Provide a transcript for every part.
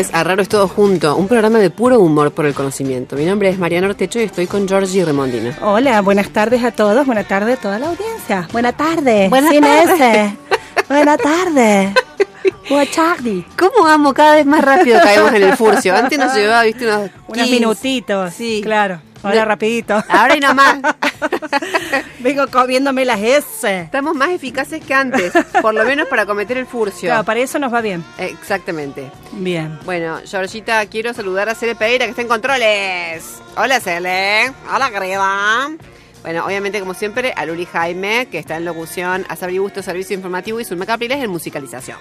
Bienvenidos a Raro es Todo Junto, un programa de puro humor por el conocimiento. Mi nombre es Mariana Ortecho y estoy con Georgie Remondino. Hola, buenas tardes a todos, buenas tardes a toda la audiencia. Buenas tardes. Buenas tardes. Buenas tardes. Buenas tardes. ¿Cómo amo? Cada vez más rápido caemos en el furcio. Antes nos llevaba, viste, unos, Unos 15. minutitos. Sí. Claro. Ahora No. rapidito. Ahora y no más. Vengo comiéndome las S. Estamos más eficaces que antes, por lo menos para cometer el furcio. Claro, para eso nos va bien. Exactamente. Bien. Bueno, Georgita, quiero saludar a Cele Pereira, que está en controles. Hola, Cele. Hola, querida. Bueno, obviamente, como siempre, a Luli Jaime, que está en locución, a Sabri Busto, servicio informativo, y Zulma Capriles en musicalización.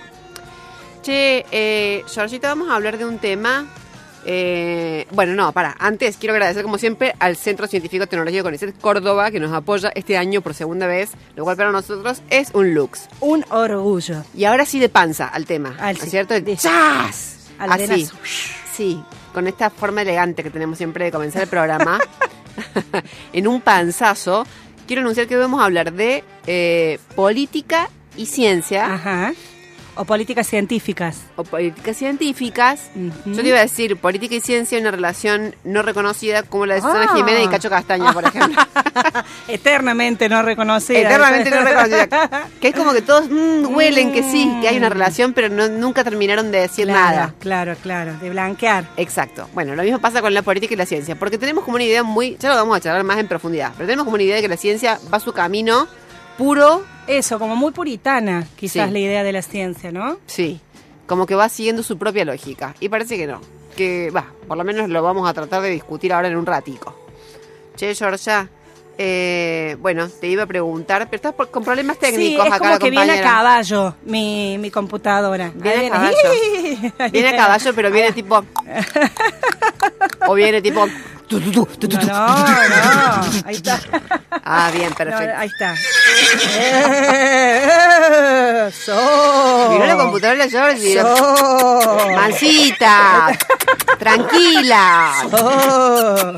Che, eh, Georgita, vamos a hablar de un tema. Eh, bueno, no, para. Antes quiero agradecer, como siempre, al Centro Científico Tecnológico CONICET Córdoba, que nos apoya este año por segunda vez, lo cual para nosotros es un lux. Un orgullo. Y ahora sí de panza al tema, Al ¿no es cierto? De- ¡Chas! Al Así. Sí, con esta forma elegante que tenemos siempre de comenzar el programa. en un panzazo, quiero anunciar que vamos a hablar de eh, política y ciencia, Ajá. O políticas científicas. o políticas científicas. Yo te iba a decir, política y ciencia, una relación no reconocida como la de Susana Ah. Jiménez y Cacho Castaña, por ejemplo. Eternamente no reconocida. Eternamente no reconocida. Que es como que todos mm, huelen que sí, que hay una relación, pero no- nunca terminaron de decir Claro, nada. claro, claro. De blanquear. Exacto. Bueno, lo mismo pasa con la política y la ciencia, porque tenemos como una idea muy, ya lo vamos a charlar más en profundidad, pero tenemos como una idea de que la ciencia va su camino puro, Eso, como muy puritana, quizás Sí. la idea de la ciencia, ¿no? sí, como que va siguiendo su propia lógica. Y parece que no, que va, por lo menos lo vamos a tratar de discutir ahora en un ratico. Che, Georgia, eh, bueno, te iba a preguntar, pero estás por- con problemas técnicos sí, es acá como la que viene a caballo mi, mi computadora. Viene a caballo. Viene a caballo, pero viene tipo... o viene tipo... No, no, no. Ahí está. Ah, bien, No, perfecto. ahí está. Eso. Miró la computadora Georgie. Eso. Mansita, tranquila. Oh.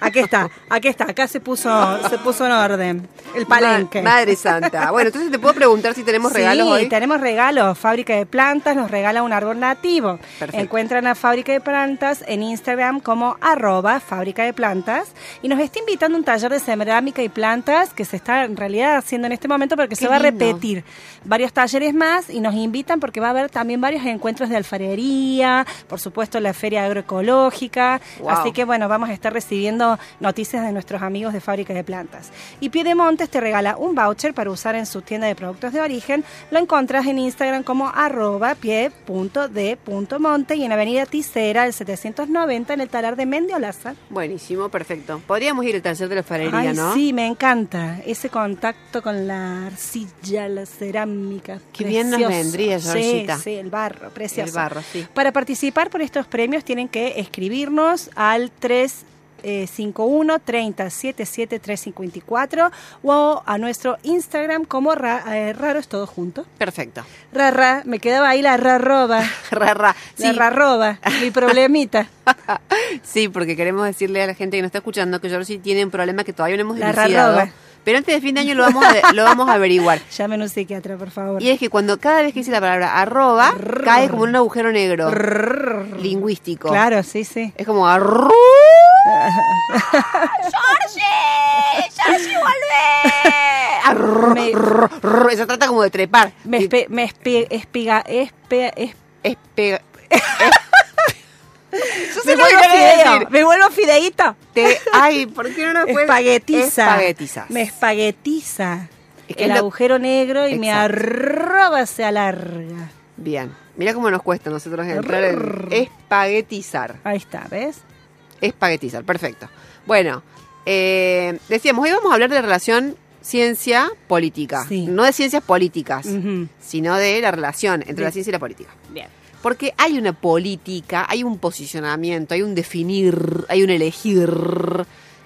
Aquí está, aquí está, acá se puso, se puso en orden el palenque. Ma- Madre santa. Bueno, entonces te puedo preguntar si tenemos regalos hoy. tenemos regalos. Fábrica de Plantas nos regala un árbol nativo. Perfecto. Encuentran a Fábrica de Plantas en Instagram como arroba Fábrica de Plantas y nos está invitando a un taller de cerámica y plantas que se está en realidad haciendo en este momento porque Qué se va a repetir varios talleres más y nos invitan porque va a haber también varios encuentros de alfarería, por supuesto la feria agroecológica, Wow. así que bueno, vamos a estar recibiendo noticias de nuestros amigos de Fábrica de Plantas. Y Piedemontes te regala un voucher para usar en su tienda de productos de origen. Lo encontrás en Instagram como arroba pie.d.monte y en Avenida Ticera, el 790, en el talar de Mendiolaza. Buenísimo, perfecto. Podríamos ir al taller de la farería, ¿no? sí, me encanta ese contacto con la arcilla, la cerámica. Qué bien nos vendría, Sí, Georgita. sí, el barro, precioso. El barro, sí. Para participar por estos premios tienen que escribirnos al 351 30 77 354 o a nuestro Instagram como ra, eh, Raro es todo junto. Perfecto. Rara, me quedaba ahí la rarroba. Ra, ra. La Sí. rarroba, mi problemita. sí, porque queremos decirle a la gente que nos está escuchando que Georgie tiene un problema que todavía no hemos La dilucidado. rarroba. Pero antes de fin de año lo vamos a, lo vamos a averiguar. Llamen un psiquiatra, por favor. Y es que cuando cada vez que dice la palabra arroba, cae como un agujero negro lingüístico. Claro, sí, sí. Es como Me- rru, rru. Se trata como de trepar. Me, Y- espe- me espe- espiga, espe- Yo me lo vuelvo decir. me vuelvo fideíto. Te- ay, ¿por qué no nos puedes? Espaguetiza. Espaguetizas. Me espaguetiza. Es que el lo- agujero negro y mi Exacto. arroba se alarga. Bien. Mira cómo nos cuesta a nosotros entrar en espaguetizar. Ahí está, ¿ves? Espaguetizar, perfecto. Bueno, eh, decíamos, hoy vamos a hablar de la relación ciencia-política. Sí. No de ciencias políticas, sino de la relación entre la ciencia y la política. Bien. Porque hay una política, hay un posicionamiento, hay un definir, hay un elegir,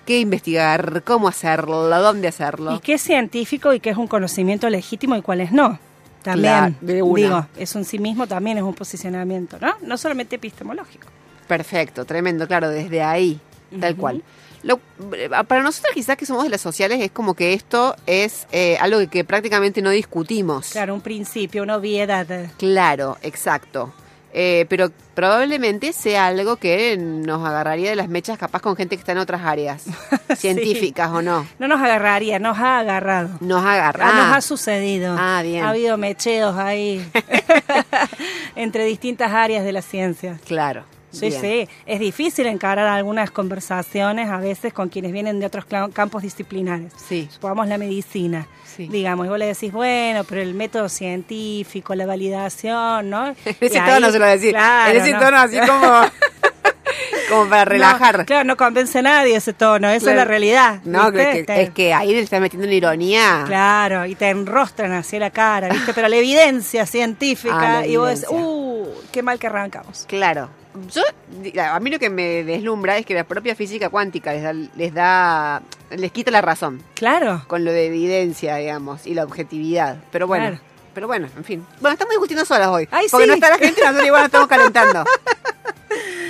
qué investigar, cómo hacerlo, dónde hacerlo. ¿Y qué es científico y qué es un conocimiento legítimo y cuáles no? También, Claro, digo, es un sí mismo, también es un posicionamiento, ¿no? No solamente epistemológico. Perfecto, tremendo, claro, desde ahí, tal Ujú. cual. Lo- eh, para nosotros quizás que somos de las sociales es como que esto es eh, algo que, que prácticamente no discutimos. Claro, un principio, una obviedad. Claro, exacto. Eh, pero probablemente sea algo que nos agarraría de las mechas capaz con gente que está en otras áreas, científicas o no. No nos agarraría, nos ha agarrado. Nos agarra. Ah, nos ha sucedido. Ah, bien. Ha habido mecheos ahí entre distintas áreas de la ciencia. claro. Sí, bien. sí, es difícil encarar algunas conversaciones a veces con quienes vienen de otros campos disciplinares. Sí. Supongamos la medicina, Sí. digamos, y vos le decís, bueno, pero el método científico, la validación, ¿no? En Y ese ahí- tono se lo decís. Claro, en ese no. tono así como, como para relajar. No, claro, no convence a nadie ese tono, esa es la realidad. No, es que ahí le está metiendo una ironía. Claro, y te enrostran hacia la cara, ¿viste? Pero la evidencia científica, Ah, la y vos decís, evidencia. uh, qué mal que arrancamos. Claro. Yo, a mí lo que me deslumbra es que la propia física cuántica les da, les da, les quita la razón Claro. con lo de evidencia, digamos, y la objetividad. Pero bueno, Claro. pero bueno, en fin. Bueno, estamos discutiendo solas hoy. Ay, porque sí. no está la gente, nosotros igual nos estamos calentando.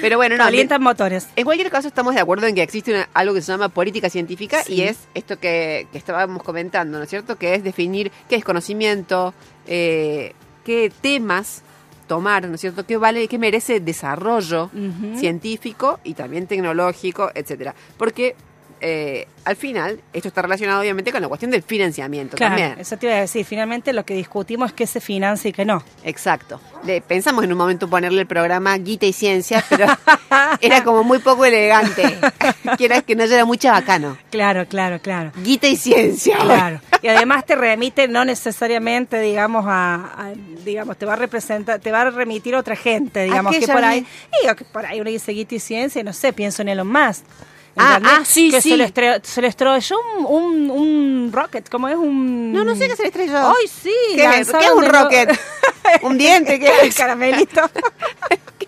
Pero bueno, no. Calientan motores. En cualquier caso, estamos de acuerdo en que existe una- algo que se llama política científica Sí. y es esto que, que estábamos comentando, ¿no es cierto? Que es definir qué es conocimiento, eh, qué temas tomar, ¿no es cierto? ¿Qué vale, qué merece desarrollo científico y también tecnológico, etcétera? Porque eh, al final esto está relacionado obviamente con la cuestión del financiamiento Claro, también. eso te iba a decir. Finalmente lo que discutimos es qué se financia y qué no. Exacto. Le- pensamos en un momento ponerle el programa Guita y Ciencia, pero era como muy poco elegante. que era que no era mucho bacano. Claro, claro, claro. Guita y Ciencia. Claro. Y además te remite no necesariamente, digamos, a, a- digamos, te va a representar, te va a remitir a otra gente, digamos, que por ahí, digo que por ahí uno dice guita y ciencia, y no sé, pienso en Elon Musk. Ah, ah, sí, que sí. Se le, estrelló, se le estrelló un, un, un rocket, ¿cómo es un...? No, no sé qué se le estrelló. ¡Ay, sí! ¿Qué, lanzaron qué es un rocket? ¿Un diente? ¿Qué es? caramelito.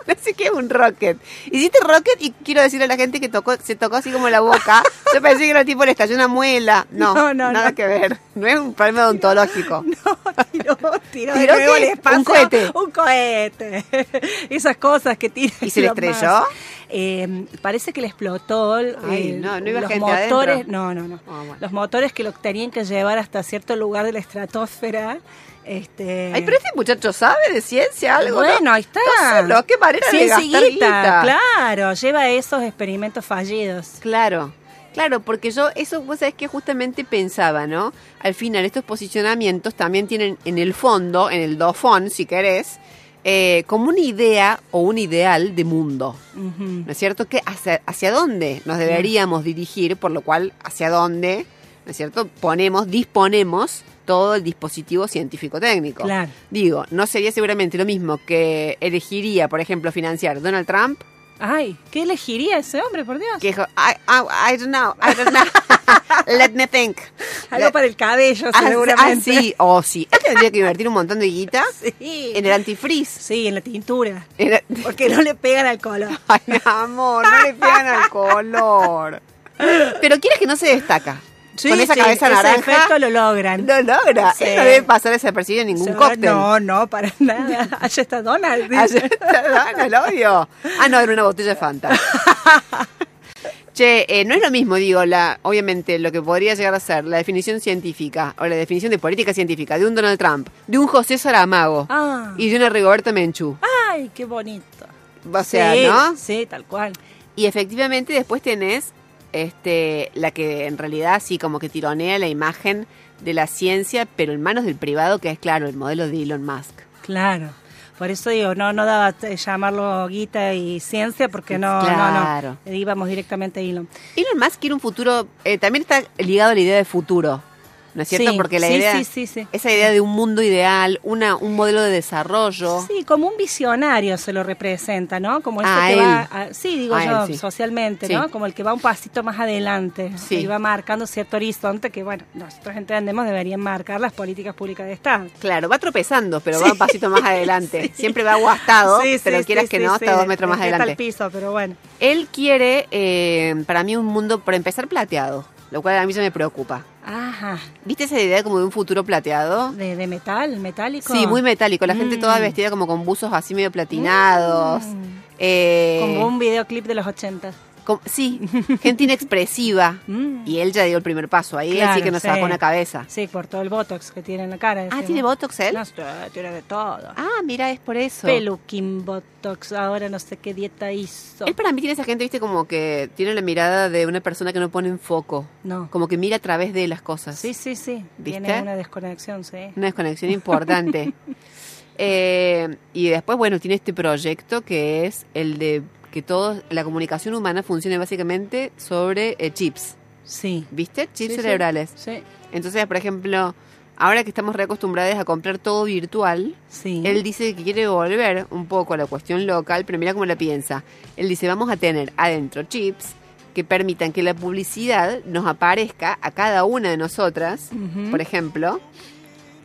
No sé qué es un rocket. Hiciste rocket y quiero decirle a la gente que tocó, se tocó así como la boca. Yo pensé que era tipo le estalló una muela. No, No, no, nada no. que ver. No es un problema odontológico. No, tiró, tiró, ¿Tiró espacio. ¿Un cohete? Un cohete. Esas cosas que tiran. ¿Y se le estrelló? más. Eh, parece que le explotó el- Ay, el- no, no iba los gente motores. adentro. No, no, no. Ah, bueno. Los motores que lo tenían que llevar hasta cierto lugar de la estratosfera. Este, Ay, pero este muchacho sabe de ciencia algo. ¿no? bueno, ahí está. No solo, qué manera de gastar Cienciguita, guita. claro, lleva esos experimentos fallidos. Claro, claro, porque yo eso, vos sabés que justamente pensaba, ¿no? Al final, estos posicionamientos también tienen en el fondo, en el dofón, si querés, eh, como una idea o un ideal de mundo. ¿No es cierto? Que hacia, hacia dónde nos deberíamos dirigir, por lo cual, hacia dónde, ¿no es cierto? Ponemos, disponemos todo el dispositivo científico-técnico. Claro. Digo, no sería seguramente lo mismo que elegiría, por ejemplo, financiar Donald Trump Ay, ¿qué elegiría ese hombre, por Dios? que dijo, I, I, I don't know, I don't know. Let me think. Algo para el cabello, Ah, seguramente. Ah, sí, o sí. Él tendría que invertir un montón de guita Sí. en el antifreeze. Sí, en la tintura. En Porque no le pegan al color. Ay, amor, no le pegan al color. Pero quieres que no se destaca. Con esa sí, cabeza ese naranja. efecto lo logran. No logra. Sí. Él no debe pasar desapercibido en ningún Yo- cóctel. No, no, para nada. Allá está Donald. dice. Ayer está el obvio. Ah, no, era una botella de Fanta. Che, eh, no es lo mismo, digo, la, obviamente lo que podría llegar a ser la definición científica o la definición de política científica de un Donald Trump, de un José Saramago Ah. y de una Rigoberta Menchú. Ay, qué bonito. O sea, sí, ¿no? Sí, tal cual. Y efectivamente después tenés este, la que en realidad sí como que tironea la imagen de la ciencia, pero en manos del privado, que es claro, el modelo de Elon Musk. Claro. Por eso digo, no, no daba eh, llamarlo guita y ciencia porque no, Claro. no, no. Íbamos directamente a Elon. Elon Musk quiere un futuro, eh, también está ligado a la idea de futuro. ¿No es cierto? Sí, Porque la sí, idea, sí, sí, sí. esa idea de un mundo ideal, una, un modelo de desarrollo. Sí, como un visionario se lo representa, ¿no? Como A que él. va, a- sí, digo A yo, él, socialmente. ¿no? Como el que va un pasito más adelante Sí. y va marcando cierto horizonte que, bueno, nosotros entendemos deberían marcar las políticas públicas de Estado. Claro, va tropezando, pero va un pasito más adelante. Siempre va aguastado, pero quieras que no, está dos metros más adelante. al piso, pero bueno. Él quiere, eh, para mí, un mundo, por empezar, plateado, lo cual a mí ya me preocupa. Ajá. ¿Viste esa idea como de un futuro plateado? De, de metal, metálico. Sí, muy metálico. La gente Mm. toda vestida como con buzos así medio platinados. Mm. Eh, Como un videoclip de los 80. Sí, gente inexpresiva. Mm. Y él ya dio el primer paso ahí, Claro, así que nos sí. sacó una cabeza. Sí, por todo el botox que tiene en la cara. Ah. ¿tiene Botox él? No, sí, tiene de todo. Ah, mira, es por eso. Peluquín, botox, ahora no sé qué dieta hizo. Él para mí tiene esa gente, viste, como que tiene la mirada de una persona que no pone en foco. No. Como que mira a través de las cosas. Sí, sí, sí. ¿Viste? Tiene una desconexión, sí. Una desconexión importante. Eh, y después, bueno, tiene este proyecto que es el de que todo, la comunicación humana funcione básicamente sobre eh, chips. Sí. ¿Viste? Chips Sí, cerebrales. Sí. Entonces, por ejemplo, ahora que estamos reacostumbrados a comprar todo virtual, Sí. él dice que quiere volver un poco a la cuestión local, pero mira cómo la piensa. Él dice, vamos a tener adentro chips que permitan que la publicidad nos aparezca a cada una de nosotras, por ejemplo,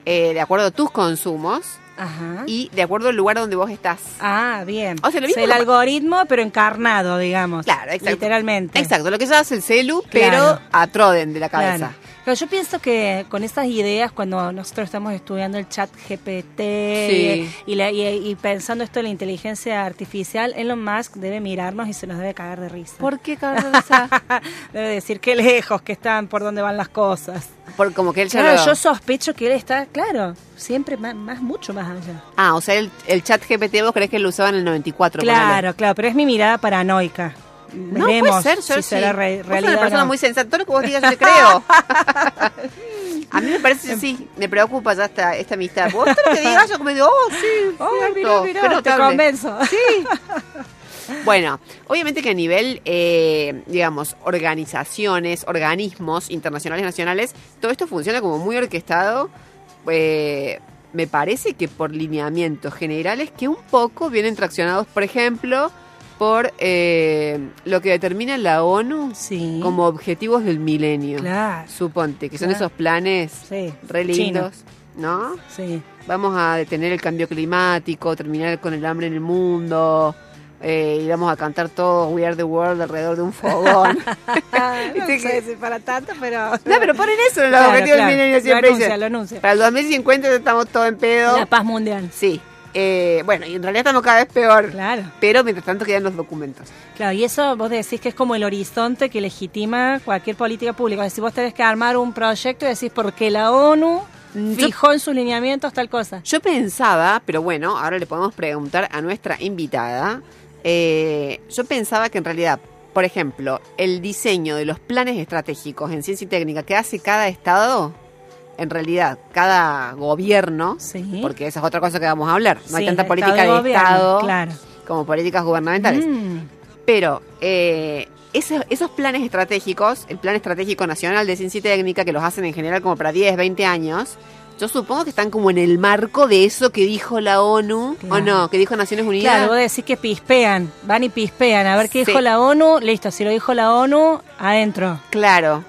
eh, de acuerdo a tus consumos Ajá. y de acuerdo al lugar donde vos estás. Ah, bien. O sea, lo mismo el que- algoritmo, pero encarnado, digamos. Claro, exacto. Literalmente. Exacto, lo que ya hace el celu, Claro. pero a Troden de la cabeza. Claro. Pero yo pienso que con esas ideas, cuando nosotros estamos estudiando el chat GPT Sí. y, la- y- y pensando esto de la inteligencia artificial, Elon Musk debe mirarnos y se nos debe cagar de risa. ¿Por qué, cabeza? debe decir qué lejos que están, por dónde van las cosas. Por como que él ya Claro, lo- yo sospecho que él está, claro, siempre más, más mucho más allá. Ah, o sea, el, el chat GPT vos creés que lo usaba en el 94. Claro, ponele. claro, pero es mi mirada paranoica. No Veremos puede ser, yo si sí. será re- Vos sos realidad. una o persona no. muy sensata. Todo lo que vos digas yo te creo. A mí me parece, sí, me preocupa ya esta, esta amistad. Vos todo lo que digas yo como digo, oh, sí, Ay, cierto, mirá, te convenzo. Bueno, obviamente que a nivel, eh, digamos, organizaciones, organismos internacionales, nacionales, todo esto funciona como muy orquestado. eh, me parece que por lineamientos generales que un poco vienen traccionados, por ejemplo, por eh, lo que determina la ONU Sí. como objetivos del milenio. Claro. Suponte, que son esos planes Sí. re lindos, ¿no? Sí. Vamos a detener el cambio climático, terminar con el hambre en el mundo, eh, y vamos a cantar todo We Are the World alrededor de un fogón. no sé que- si para tanto, pero... no, pero ponen eso en los Claro, objetivos claro. del milenio Lo siempre anuncia, lo anuncia. Para el 2050 ya estamos todos en pedo. La paz mundial. Sí. Eh, bueno, y en realidad estamos cada vez peor. Claro. Pero mientras tanto quedan los documentos. Claro, y eso vos decís que es como el horizonte que legitima cualquier política pública. Es decir, vos tenés que armar un proyecto y decís, porque la ONU Mm, Yo- fijó en sus lineamientos tal cosa. Yo pensaba, pero bueno, ahora le podemos preguntar a nuestra invitada. eh, yo pensaba que en realidad, por ejemplo, el diseño de los planes estratégicos en ciencia y técnica que hace cada estado, en realidad, cada gobierno, Sí. porque esa es otra cosa que vamos a hablar. No hay tanta política de de gobierno, Estado claro. como políticas gubernamentales. Mm, Pero eh, esos, esos planes estratégicos, el Plan Estratégico Nacional de Ciencia y Técnica, que los hacen en general como para 10, 20 años, yo supongo que están como en el marco de eso que dijo la ONU, ¿o no? Que dijo Naciones Unidas. Claro, vos decís que pispean, van y pispean, a ver qué Sí. dijo la ONU, listo, si lo dijo la ONU, adentro. Claro,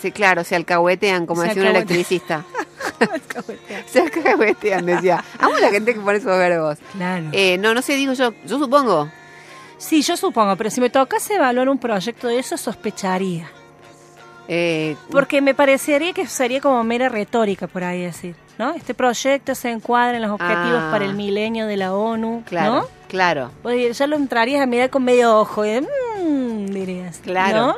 sí, claro, se alcahuetean, como Se decía un alcahuetean. electricista. se alcahuetean, decía. Amo la gente que pone esos verbos. Claro. Eh, no, no sé, digo yo, yo supongo. Sí, yo supongo, pero si me tocase evaluar un proyecto de eso, sospecharía. Eh, Porque me parecería que sería como mera retórica, por ahí decir, ¿no? Este proyecto se encuadra en los objetivos Ah. para el milenio de la ONU, claro, ¿no? claro. Dir- ya lo entrarías a mirar con medio ojo, y de, "Mm", dirías, Claro. ¿no?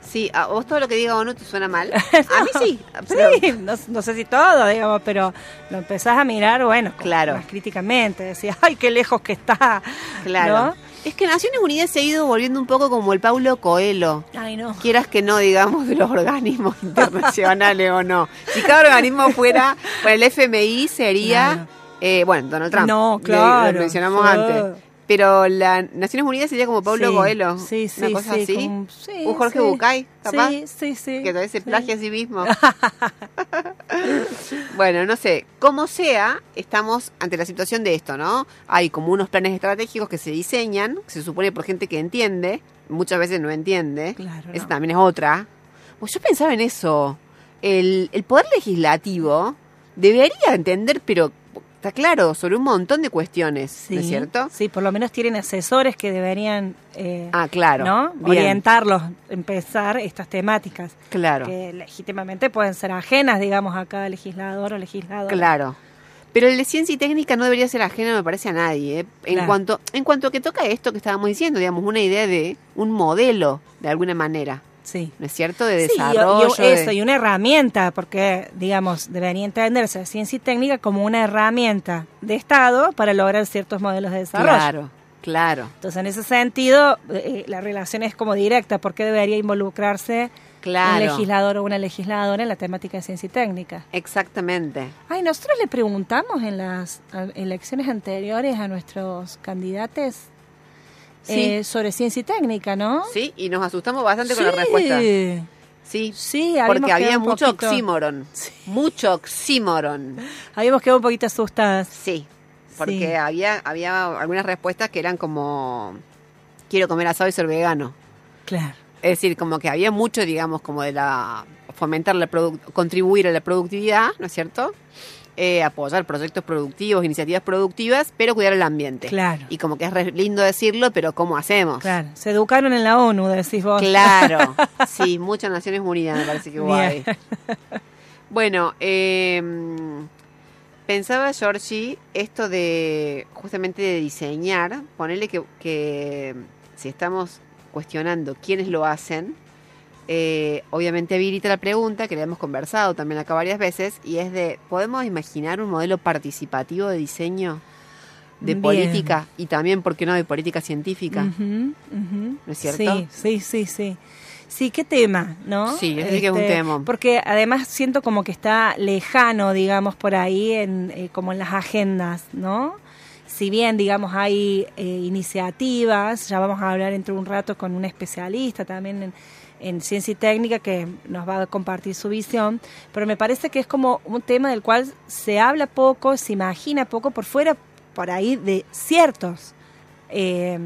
Sí, a vos todo lo que diga ONU te suena mal. A mí sí. pero- Sí, no, no sé si todo, digamos, pero lo empezás a mirar, bueno, Claro. más críticamente, decías, ay, qué lejos que está, Claro. ¿no? Es que Naciones Unidas se ha ido volviendo un poco como el Paulo Coelho. Ay, no. Quieras que no, digamos, de los organismos internacionales o no. Si cada organismo fuera, bueno, el FMI sería, Claro. eh, bueno, Donald Trump. No, claro. Lo mencionamos sí. antes. Pero la Naciones Unidas sería como Pablo Sí, Coelho. Sí, sí, Una cosa sí, así. como- sí, Un Jorge. Bucay, capaz. Sí, sí, sí. Que todavía se sí. plagia a sí mismo. bueno, no sé. Como sea, estamos ante la situación de esto, ¿no? Hay como unos planes estratégicos que se diseñan, que se supone por gente que entiende, muchas veces no entiende. Claro, Esa no. también es otra. Pues yo pensaba en eso. El, el poder legislativo debería entender, pero está claro, sobre un montón de cuestiones, Sí, ¿no es cierto? Sí, por lo menos tienen asesores que deberían eh, Ah, claro. orientarlos, empezar estas temáticas Claro. que legítimamente pueden ser ajenas, digamos, a cada legislador o legisladora. Claro. Pero el de ciencia y técnica no debería ser ajeno, me parece, a nadie. ¿eh? En, Claro. cuanto, en cuanto que toca esto que estábamos diciendo, digamos, una idea de un modelo, de alguna manera, Sí. ¿no es cierto? De Sí, desarrollo. y, eso, de- y una herramienta, porque, digamos, debería entenderse la ciencia y técnica como una herramienta de Estado para lograr ciertos modelos de desarrollo. Claro, claro, Entonces, en ese sentido, eh, la relación es como directa, porque debería involucrarse un claro. legislador o una legisladora en la temática de ciencia y técnica. Exactamente. Ay, nosotros le preguntamos en las elecciones anteriores a nuestros candidatos Sí. eh, sobre ciencia y técnica, ¿no? Sí, y nos asustamos bastante con la respuesta. Sí, Sí, porque había mucho poquito- oxímoron. Mucho oxímoron. Habíamos quedado un poquito asustadas. Sí, porque había, había algunas respuestas que eran como, quiero comer asado y ser vegano. Claro. Es decir, como que había mucho, digamos, como de la fomentar la contribuir a la productividad, ¿no es cierto? Eh, apoyar proyectos productivos, iniciativas productivas, pero cuidar el ambiente. Claro. Y como que es re lindo decirlo, pero ¿cómo hacemos? Claro, se educaron en la ONU, decís vos. Claro. Sí, muchas Naciones Unidas me parece que. Bien. Bueno, eh, pensaba, Georgie, esto de justamente de diseñar, ponerle que, que si estamos cuestionando quiénes lo hacen, eh, obviamente habilita la pregunta que le hemos conversado también acá varias veces y es de, ¿podemos imaginar un modelo participativo de diseño de Bien. política y también, ¿por qué no, de política científica? ¿No es cierto? Sí, sí, sí, sí. Sí, qué tema, ¿no? Este, Sí, que es un tema. Porque además siento como que está lejano, digamos, por ahí, en, eh, como en las agendas, ¿no? Si bien, digamos, hay eh, iniciativas, ya vamos a hablar entre un rato con un especialista también en, en ciencia y técnica que nos va a compartir su visión, pero me parece que es como un tema del cual se habla poco, se imagina poco por fuera, por ahí, de ciertos eh,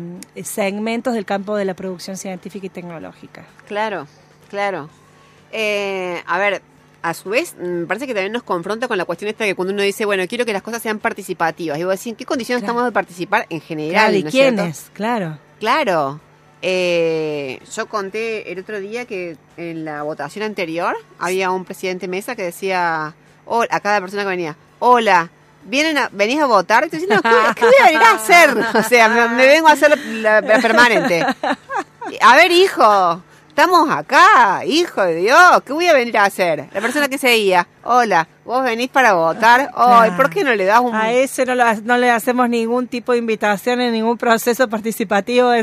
segmentos del campo de la producción científica y tecnológica. Claro, claro. Eh, a ver, a su vez, mm, me parece que también nos confronta con la cuestión esta que cuando uno dice, bueno, quiero que las cosas sean participativas. Digo, decir, ¿en qué condiciones Claro. estamos de participar en general? Claro, ¿y ¿no cierto? quiénes? Claro. Claro. Eh, yo conté el otro día que en la votación anterior había un presidente mesa que decía hola, a cada persona que venía, hola, ¿vienen a, ¿venís a votar? Y tú dices, no, ¿qué, qué voy a venir a hacer? O sea, me, me vengo a hacer la, la permanente. A ver, hijo, estamos acá, hijo de Dios, ¿qué voy a venir a hacer? La persona que seguía, hola, vos venís para votar, ay, Claro. ¿por qué no le das un... A ese no, lo no le hacemos ningún tipo de invitación en ningún proceso participativo.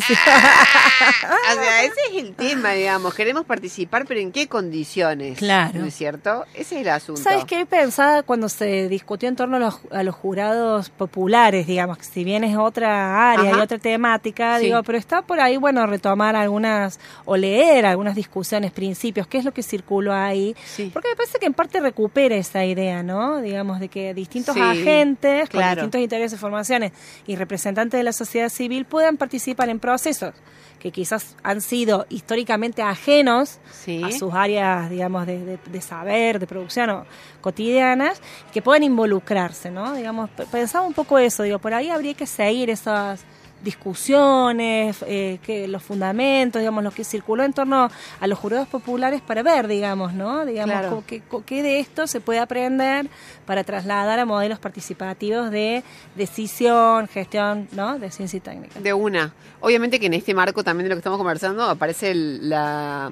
O sea, ese es el tema, digamos. Queremos participar, pero ¿en qué condiciones? Claro. ¿No es cierto? Ese es el asunto. ¿Sabes qué pensaba cuando se discutió en torno a los, a los jurados populares, digamos, que si bien es otra área Ajá. y otra temática, Sí. digo, pero está por ahí, bueno, retomar algunas o leer algunas discusiones, principios, qué es lo que circuló ahí, Sí. porque me parece que en parte recupera esa idea, ¿no? Digamos, de que distintos Sí, agentes con distintos intereses y formaciones y representantes de la sociedad civil puedan participar en procesos que quizás han sido históricamente ajenos Sí. a sus áreas, digamos, de, de- de saber, de producción o cotidianas, que puedan involucrarse, ¿no? Digamos, pensaba un poco eso, digo, por ahí habría que seguir esas discusiones, eh, que los fundamentos, digamos, lo que circuló en torno a los jurados populares para ver, digamos, ¿no? Digamos, Claro. qué, qué de esto se puede aprender para trasladar a modelos participativos de decisión, gestión, ¿no? De ciencia y técnica. De una. Obviamente que en este marco también de lo que estamos conversando aparece el- la,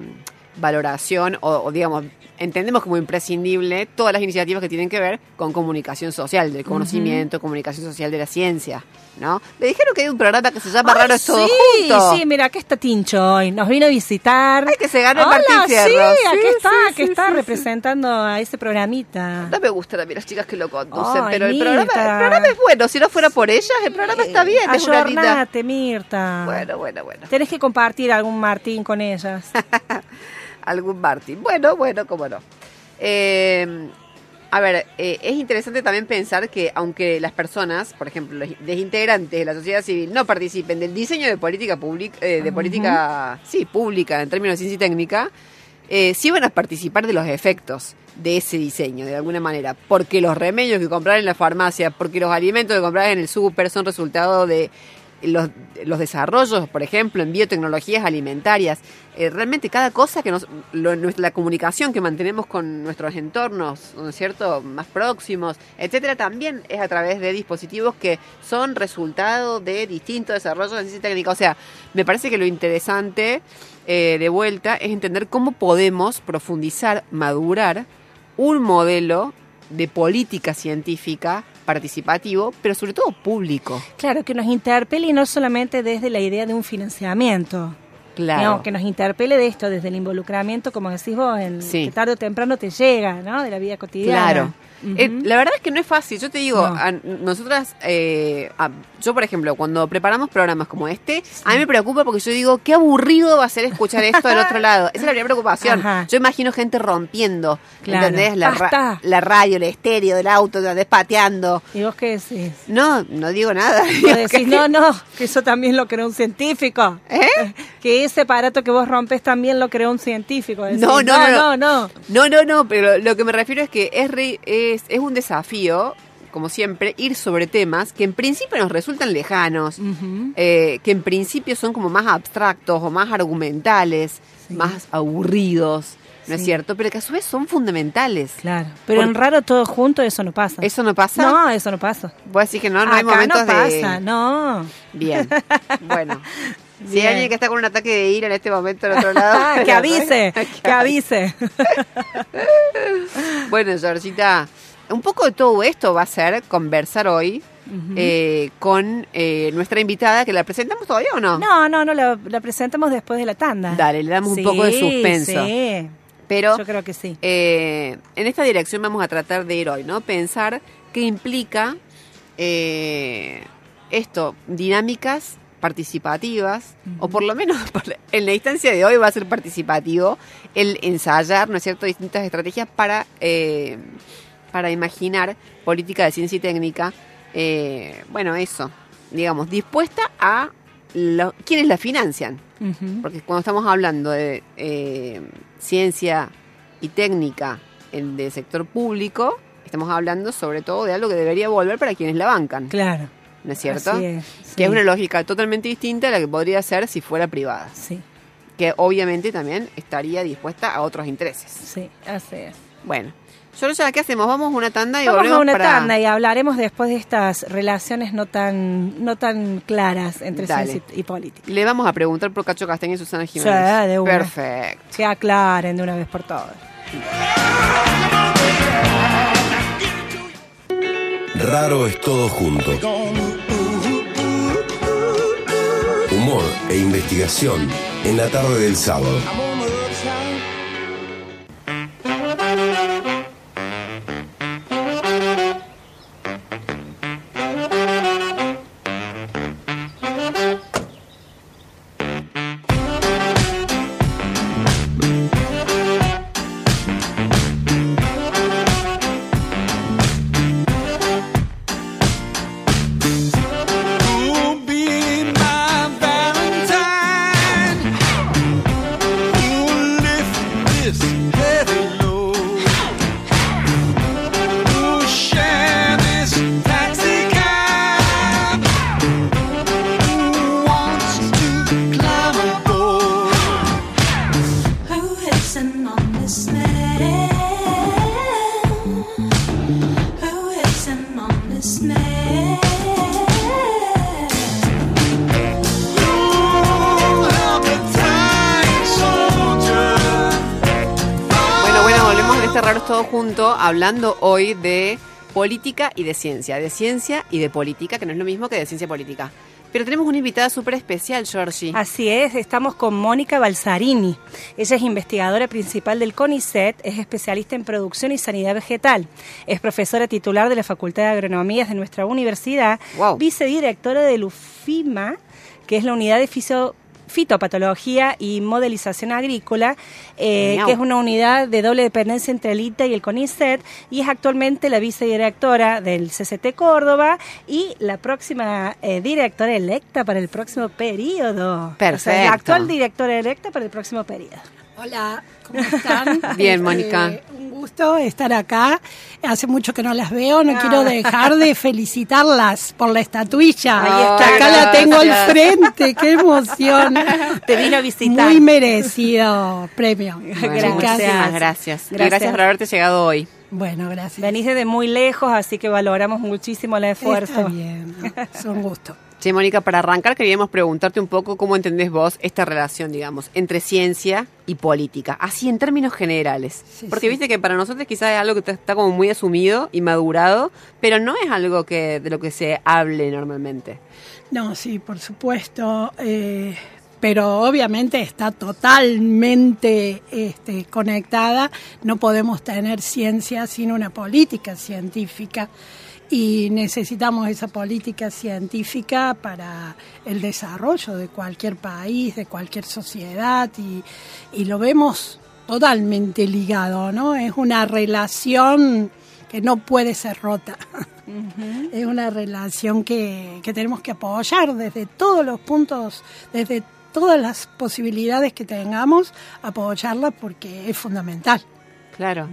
valoración o, o, digamos, entendemos como imprescindible todas las iniciativas que tienen que ver con comunicación social, del conocimiento, comunicación social de la ciencia, ¿no? Le dijeron que hay un programa que se llama Ay, Raro es todo sí, junto. Sí, mira, aquí está Tincho hoy. Nos vino a visitar. Ay, que se ganó el Hola, Martín Fierro. Sí, aquí Sí, está, sí, que está representando a ese programita. No me gustan a mí las chicas que lo conducen, Ay, pero el programa, el programa es bueno. Si no fuera por ellas, el programa está bien. Es una linda. Mirta. Bueno, bueno, bueno. Tenés que compartir algún Martín con ellas. Algún Martín. Bueno, bueno, cómo no. Eh, a ver, eh, es interesante también pensar que aunque las personas, por ejemplo, los desintegrantes de la sociedad civil no participen del diseño de política pública, eh, de política, sí, pública en términos de ciencia y técnica, eh, sí van a participar de los efectos de ese diseño, de alguna manera, porque los remedios que comprar en la farmacia, porque los alimentos que comprar en el súper son resultado de los, los desarrollos, por ejemplo, en biotecnologías alimentarias. Eh, realmente cada cosa que nos, lo- la comunicación que mantenemos con nuestros entornos, ¿no es cierto?, más próximos, etcétera, también es a través de dispositivos que son resultado de distintos desarrollos de ciencia técnica. O sea, me parece que lo interesante eh, de vuelta es entender cómo podemos profundizar, madurar un modelo de política científica participativo, pero sobre todo público. Claro, que nos interpele y no solamente desde la idea de un financiamiento. Claro. No, que nos interpele de esto, desde el involucramiento, como decís vos, en, Sí. que tarde o temprano te llega, ¿no? De la vida cotidiana. Claro. Eh, la verdad es que no es fácil. Yo te digo, No. a- nosotras, eh, a- yo por ejemplo, cuando preparamos programas como este, a mí me preocupa porque yo digo, qué aburrido va a ser escuchar esto del otro lado. Esa es la primera preocupación. Ajá. Yo imagino gente rompiendo, Claro. ¿entendés? La, ra- la radio, el estéreo del auto, ¿entendés? pateando. ¿Y vos qué decís? No, no digo nada. Digo decís, que- no, no, que eso también lo creó un científico. ¿Eh? Que ese aparato que vos rompes también lo creó un científico. Decís, No, no, no, no, no. No, no, no, pero lo que me refiero es que es, re- es, es un desafío, como siempre, ir sobre temas que en principio nos resultan lejanos, Ujú. eh, que en principio son como más abstractos o más argumentales, Sí. más aburridos, ¿no es Sí. cierto? Pero que a su vez son fundamentales. Claro. Pero en raro todo junto eso no pasa. ¿Eso no pasa? No, eso no pasa. Vos decís que no, no hay Acá momentos no pasa, de... no. Bien, bueno. Si hay alguien que está con un ataque de ira en este momento al otro lado... Ah, que avise, que avise. Bueno, Georgita, un poco de todo esto va a ser conversar hoy eh, con eh, nuestra invitada, que la presentamos todavía o no? No, no, no, la, la presentamos después de la tanda. Dale, le damos un poco de suspenso. Sí, Pero yo creo que sí. eh, en esta dirección vamos a tratar de ir hoy, ¿no? Pensar qué implica esto, dinámicas participativas, o por lo menos en la instancia de hoy va a ser participativo el ensayar, ¿no es cierto?, distintas estrategias para, eh, para imaginar política de ciencia y técnica, eh, bueno, eso, digamos, dispuesta a lo- quienes la financian. Porque cuando estamos hablando de eh, ciencia y técnica en del sector público, estamos hablando sobre todo de algo que debería volver para quienes la bancan, Claro. ¿No es cierto? Así es, Que es sí. una lógica totalmente distinta a la que podría ser si fuera privada, Sí, que obviamente también estaría dispuesta a otros intereses. sí, así es. Bueno, ya ¿qué hacemos? Vamos a una tanda y Vamos volvemos a una para... tanda y hablaremos después de estas relaciones no tan no tan claras entre ciencia y política. Le vamos a preguntar por Cacho Castaña y Susana Jiménez. Sí, de una. Perfecto. Que aclaren de una vez por todas. Raro es todo junto. Humor e investigación en la tarde del sábado. Todo junto hablando hoy de política y de ciencia, de ciencia y de política, que no es lo mismo que de ciencia política. Pero tenemos una invitada súper especial, Georgie. Así es, estamos con Mónica Balsarini. Ella es investigadora principal del CONICET, es especialista en producción y sanidad vegetal. Es profesora titular de la Facultad de Agronomías de nuestra universidad, Wow. vicedirectora del UFIMA, que es la unidad de fisio- fitopatología y modelización agrícola, eh, que es una unidad de doble dependencia entre el ITA y el CONICET, y es actualmente la vicedirectora del CCT Córdoba y la próxima eh, directora electa para el próximo periodo. O sea, Perfecto. la actual directora electa para el próximo periodo. Hola, ¿cómo están? Bien, Este, Mónica. Un gusto estar acá. Hace mucho que no las veo, no Ah. quiero dejar de felicitarlas por la estatuilla. Ahí está, acá la tengo al frente, qué emoción. Te vino a visitar. Muy merecido premio. Bueno, Gracias. Muchísimas gracias. Gracias. gracias por haberte llegado hoy. Bueno, gracias. Venís desde muy lejos, así que valoramos muchísimo el esfuerzo. Está bien, es un gusto. Che, Mónica, para arrancar queríamos preguntarte un poco cómo entendés vos esta relación, digamos, entre ciencia y política, así en términos generales. Sí, Porque sí. viste que para nosotros quizás es algo que está- está como muy asumido y madurado, pero no es algo que de lo que se hable normalmente. No, sí, por supuesto. eh, pero obviamente está totalmente este, conectada. No podemos tener ciencia sin una política científica y necesitamos esa política científica para el desarrollo de cualquier país, de cualquier sociedad y, y lo vemos totalmente ligado, ¿no? Es una relación que no puede ser rota. Es una relación que, que tenemos que apoyar desde todos los puntos, desde todas las posibilidades que tengamos, apoyarla porque es fundamental. Claro.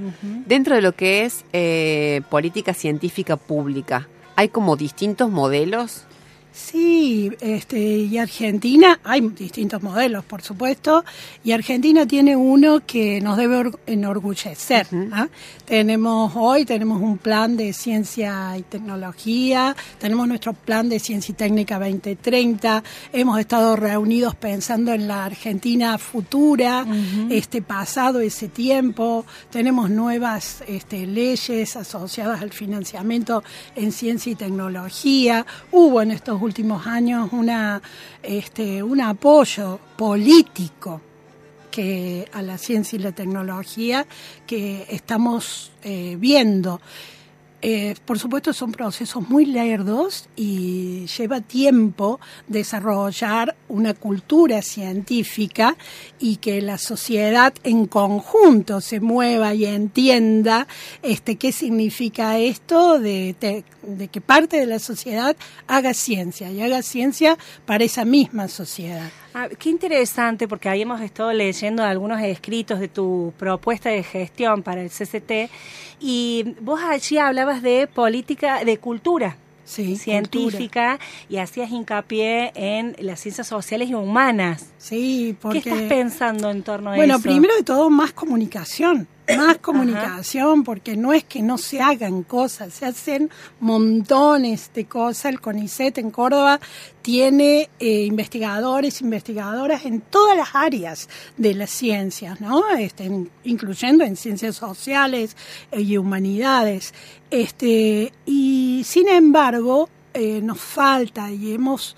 Dentro de lo que es eh, política científica pública, ¿hay como distintos modelos? Sí, este, y Argentina, hay distintos modelos, por supuesto, y Argentina tiene uno que nos debe or- enorgullecer. ¿ah? Tenemos hoy, tenemos un plan de ciencia y tecnología, tenemos nuestro plan de ciencia y técnica 2030, hemos estado reunidos pensando en la Argentina futura, este pasado, ese tiempo, tenemos nuevas este, leyes asociadas al financiamiento en ciencia y tecnología, hubo en estos últimos años una, este, un apoyo político que a la ciencia y la tecnología que estamos eh, viendo. Eh, por supuesto son procesos muy lerdos y lleva tiempo desarrollar una cultura científica y que la sociedad en conjunto se mueva y entienda este qué significa esto de, te- de que parte de la sociedad haga ciencia y haga ciencia para esa misma sociedad. Ah, qué interesante, porque ahí hemos estado leyendo algunos escritos de tu propuesta de gestión para el CCT y vos allí hablabas de política, de cultura Sí, científica y hacías hincapié en las ciencias sociales y humanas. Sí, porque ¿Qué estás pensando en torno a Bueno, eso? primero de todo, más comunicación. Más comunicación, porque no es que no se hagan cosas, se hacen montones de cosas. El CONICET en Córdoba tiene eh, investigadores, investigadoras en todas las áreas de las ciencias, ¿no? Este, en- incluyendo en ciencias sociales eh, y humanidades. Este, y sin embargo, eh, nos falta y hemos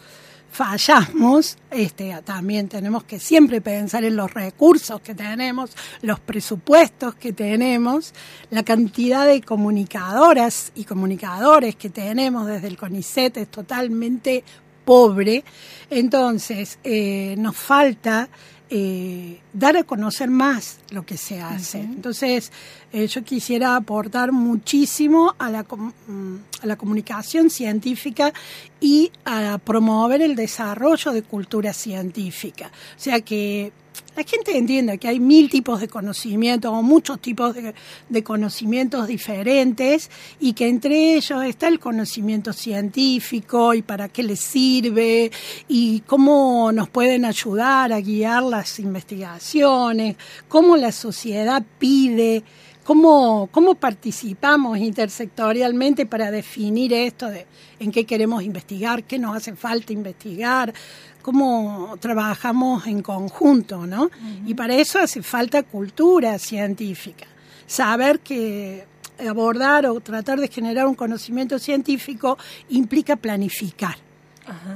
fallamos, este, también tenemos que siempre pensar en los recursos que tenemos, los presupuestos que tenemos, la cantidad de comunicadoras y comunicadores que tenemos desde el CONICET es totalmente pobre. Entonces, eh, nos falta eh, dar a conocer más lo que se hace. Entonces, eh, yo quisiera aportar muchísimo a la, mm, a la comunicación científica y a promover el desarrollo de cultura científica. O sea que la gente entienda que hay mil tipos de conocimientos o muchos tipos de, conocimientos diferentes y que entre ellos está el conocimiento científico y para qué les sirve y cómo nos pueden ayudar a guiar las investigaciones, cómo la sociedad pide ¿Cómo, ¿Cómo participamos intersectorialmente para definir esto de en qué queremos investigar, qué nos hace falta investigar, cómo trabajamos en conjunto, ¿no? Y para eso hace falta cultura científica. saber que abordar o tratar de generar un conocimiento científico implica planificar.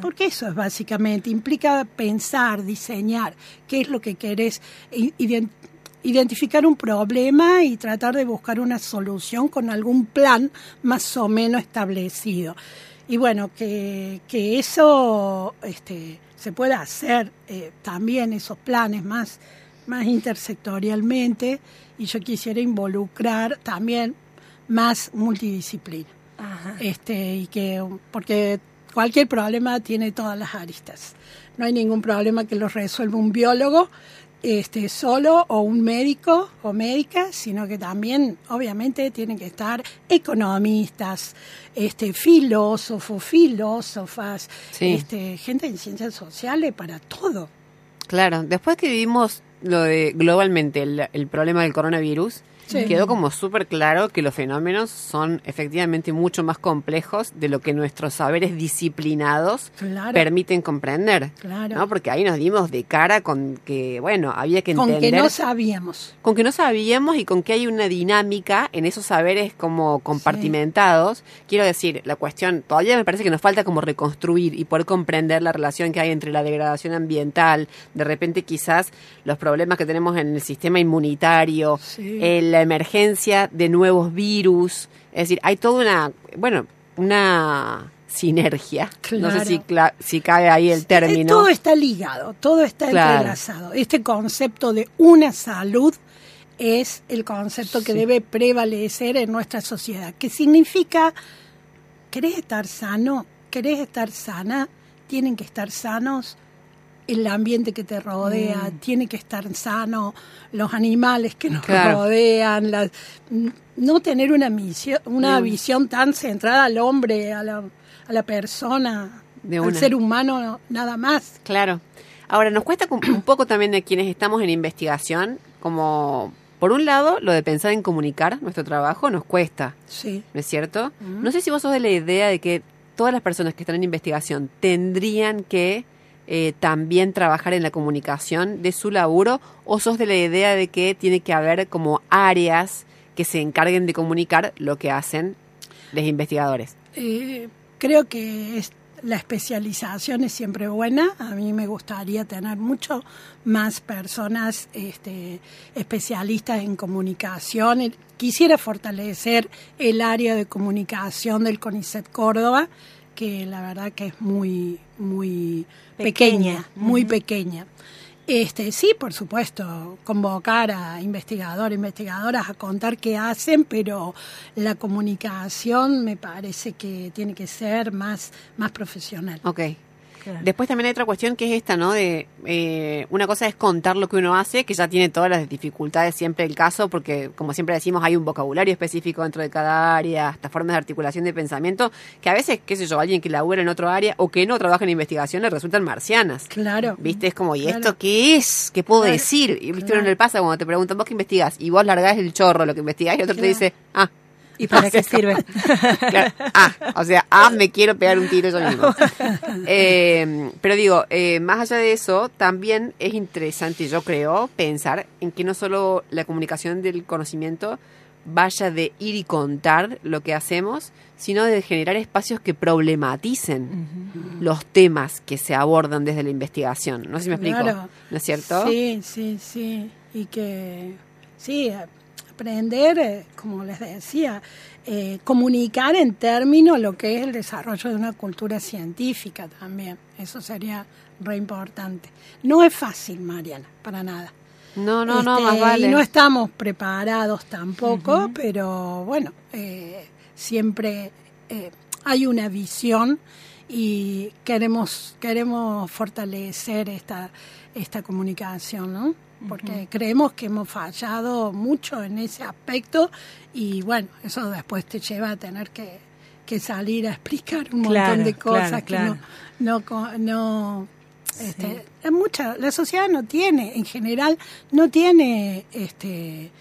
Porque eso es básicamente, implica pensar, diseñar, qué es lo que querés, identificar un problema y tratar de buscar una solución con algún plan más o menos establecido. Y bueno, que, que eso este, se pueda hacer eh, también, esos planes más, más intersectorialmente, y yo quisiera involucrar también más multidisciplina. Este, y que, porque cualquier problema tiene todas las aristas. No hay ningún problema que lo resuelva un biólogo este, solo o un médico o médica, sino que también obviamente tienen que estar economistas, este, filósofos, filósofas, este, gente en ciencias sociales para todo. Claro, después que vivimos lo de globalmente el, el problema del coronavirus, quedó como súper claro que los fenómenos son efectivamente mucho más complejos de lo que nuestros saberes disciplinados permiten comprender. Claro. Porque ahí nos dimos de cara con que, bueno, había que entender. Con que no sabíamos. Con que no sabíamos y con que hay una dinámica en esos saberes como compartimentados. Quiero decir, la cuestión, todavía me parece que nos falta como reconstruir y poder comprender la relación que hay entre la degradación ambiental, de repente quizás los problemas que tenemos en el sistema inmunitario, el emergencia de nuevos virus. Es decir, hay toda una, bueno, una sinergia. No sé si, si cae ahí el término. Todo está ligado, todo está entrelazado. Este concepto de una salud es el concepto que debe prevalecer en nuestra sociedad. ¿Qué significa? ¿Querés estar sano? ¿Querés estar sana? Tienen que estar sanos el ambiente que te rodea, mm. tiene que estar sano, los animales que nos rodean, no tener una, misión, una mm. visión tan centrada al hombre, a la, a la persona, al ser humano, nada más. Claro. Ahora, nos cuesta un poco también de quienes estamos en investigación, como por un lado, lo de pensar en comunicar nuestro trabajo nos cuesta. Sí. ¿No es cierto? Mm. No sé si vos sos de la idea de que todas las personas que están en investigación tendrían que eh, también trabajar en la comunicación de su laburo o sos de la idea de que tiene que haber como áreas que se encarguen de comunicar lo que hacen los investigadores? Eh, creo que la especialización es siempre buena. A mí me gustaría tener mucho más personas este, especialistas en comunicación. Quisiera fortalecer el área de comunicación del CONICET Córdoba que la verdad que es muy, muy pequeña, muy pequeña. Este, sí, por supuesto, convocar a investigadores, investigadoras a contar qué hacen, pero la comunicación me parece que tiene que ser más, más profesional. Después también hay otra cuestión que es esta, ¿no? De eh, una cosa es contar lo que uno hace, que ya tiene todas las dificultades siempre el caso, porque como siempre decimos, hay un vocabulario específico dentro de cada área, hasta formas de articulación de pensamiento, que a veces, qué sé yo, alguien que labura en otro área o que no trabaja en investigación le resultan marcianas. Claro. ¿Viste? Es como, ¿y esto qué es? ¿Qué puedo decir? Y viste uno en el pasa cuando te preguntan, ¿vos qué investigás? Y vos largás el chorro lo que investigás y otro te dice, ah, ¿Y para qué sirve? ah, o sea, ah, me quiero pegar un tiro yo mismo. Eh, pero digo, eh, más allá de eso, también es interesante, yo creo, pensar en que no solo la comunicación del conocimiento vaya de ir y contar lo que hacemos, sino de generar espacios que problematicen los temas que se abordan desde la investigación. No sé si me explico. ¿No es cierto? Sí, sí, sí. Y que, sí, aprender, eh, como les decía, eh, comunicar en términos lo que es el desarrollo de una cultura científica también. Eso sería re importante. No es fácil, Mariana, para nada. No, no, no, más este, vale. Y no estamos preparados tampoco, pero bueno, eh, siempre hay una visión y queremos queremos fortalecer esta esta comunicación, ¿no? porque creemos que hemos fallado mucho en ese aspecto y bueno, eso después te lleva a tener que, que salir a explicar un montón de cosas que no, no, no este, mucha, la sociedad no tiene, en general, no tiene este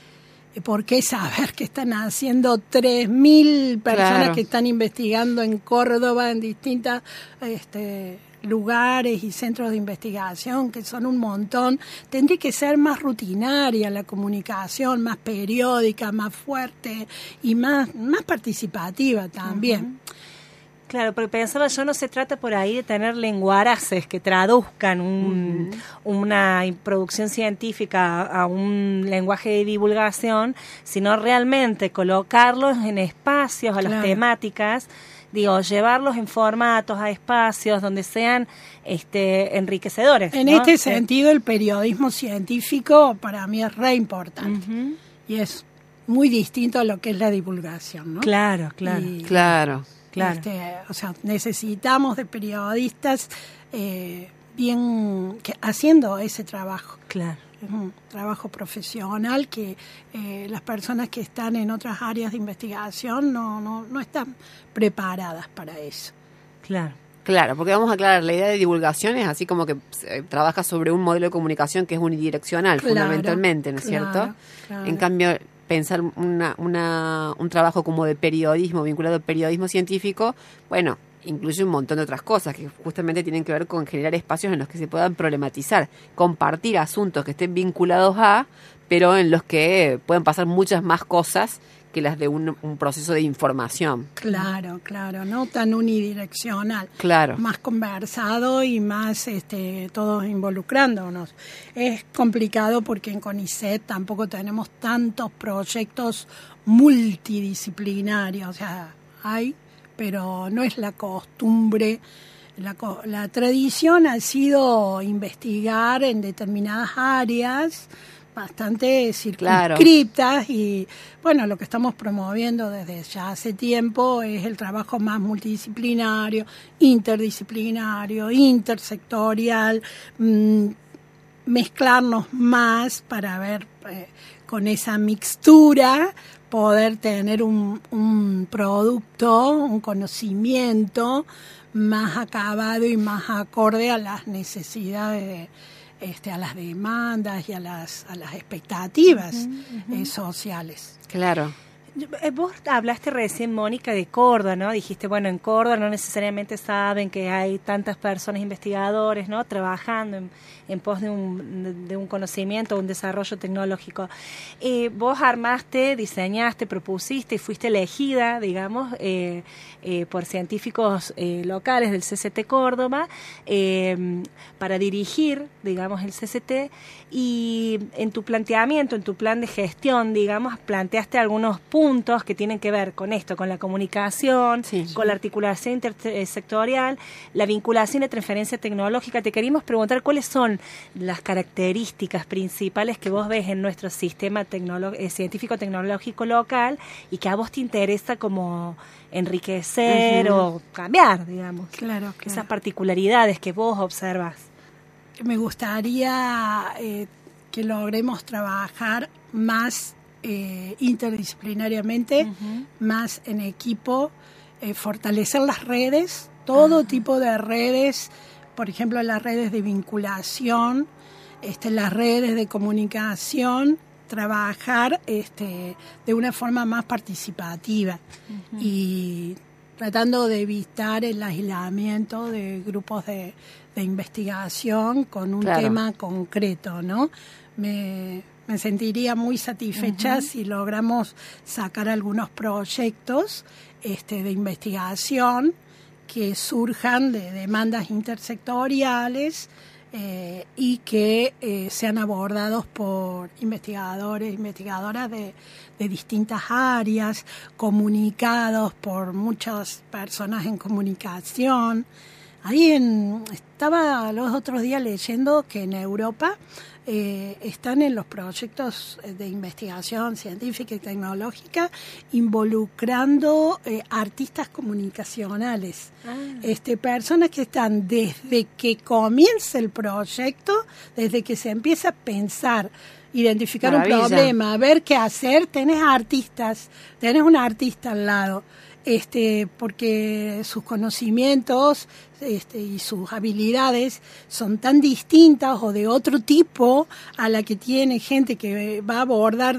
por qué saber que están haciendo 3.000 personas que están investigando en Córdoba en distintas este, lugares y centros de investigación, que son un montón, tendría que ser más rutinaria la comunicación, más periódica, más fuerte y más, más participativa también. Claro, porque pensaba yo, no se trata por ahí de tener lenguaraces que traduzcan una producción científica a un lenguaje de divulgación, sino realmente colocarlos en espacios, a las temáticas, digo, llevarlos en formatos a espacios donde sean este, enriquecedores. En este sentido, el periodismo científico para mí es re importante y es muy distinto a lo que es la divulgación, ¿no? Claro, claro. claro. Claro. Este, o sea, necesitamos de periodistas eh, bien que, haciendo ese trabajo. Claro. un trabajo profesional que eh, las personas que están en otras áreas de investigación no, no, no están preparadas para eso. Claro. Claro, porque vamos a aclarar, la idea de divulgación es así como que eh, trabaja sobre un modelo de comunicación que es unidireccional, fundamentalmente, ¿no es cierto? En cambio, pensar una, una, un trabajo como de periodismo, vinculado al periodismo científico, bueno, incluye un montón de otras cosas que justamente tienen que ver con generar espacios en los que se puedan problematizar, compartir asuntos que estén vinculados a, pero en los que pueden pasar muchas más cosas que las de un, proceso de información. Claro, claro, no tan unidireccional. Claro. Más conversado y más este, todos involucrándonos. Es complicado porque en CONICET tampoco tenemos tantos proyectos multidisciplinarios. O sea, hay, pero no es la costumbre. La, la tradición ha sido investigar en determinadas áreas bastante circunscriptas y bueno, lo que estamos promoviendo desde ya hace tiempo es el trabajo más multidisciplinario, interdisciplinario, intersectorial, mm, mezclarnos más para ver eh, con esa mixtura poder tener un, un producto, un conocimiento más acabado y más acorde a las necesidades de este, a las demandas y a las, a las expectativas eh, sociales. Claro. Eh, vos hablaste recién, Mónica, de Córdoba, ¿no? Dijiste, bueno, en Córdoba no necesariamente saben que hay tantas personas investigadores, ¿no? Trabajando en, pos de un, de un conocimiento, un desarrollo tecnológico. Eh, vos armaste, diseñaste, propusiste y fuiste elegida, digamos, eh, eh, por científicos locales del CCT Córdoba para dirigir, digamos, el CCT y en tu planteamiento, en tu plan de gestión, digamos, planteaste algunos puntos que tienen que ver con esto, con la comunicación, con la articulación intersectorial, la vinculación y transferencia tecnológica. Te queríamos preguntar cuáles son las características principales que vos ves en nuestro sistema eh, científico tecnológico local y que a vos te interesa como enriquecer o cambiar, digamos. Claro, Esas particularidades que vos observas. Me gustaría eh, que logremos trabajar más eh, interdisciplinariamente, más en equipo, fortalecer las redes, todo tipo de redes por ejemplo, las redes de vinculación, este, las redes de comunicación, trabajar este, de una forma más participativa y tratando de evitar el aislamiento de grupos de, investigación con un tema concreto, ¿no? Me, sentiría muy satisfecha si logramos sacar algunos proyectos este, de investigación que surjan de demandas intersectoriales eh, y que eh, sean abordados por investigadores, investigadoras de, de, distintas áreas, comunicados por muchas personas en comunicación. Ahí en, estaba los otros días leyendo que en Europa eh, están en los proyectos de investigación científica y tecnológica involucrando eh, artistas comunicacionales, ah. este, personas que están desde que comienza el proyecto, desde que se empieza a pensar identificar un problema, ver qué hacer, tenés artistas, tenés un artista al lado este, porque sus conocimientos este, y sus habilidades son tan distintas o de otro tipo a la que tiene gente que va a abordar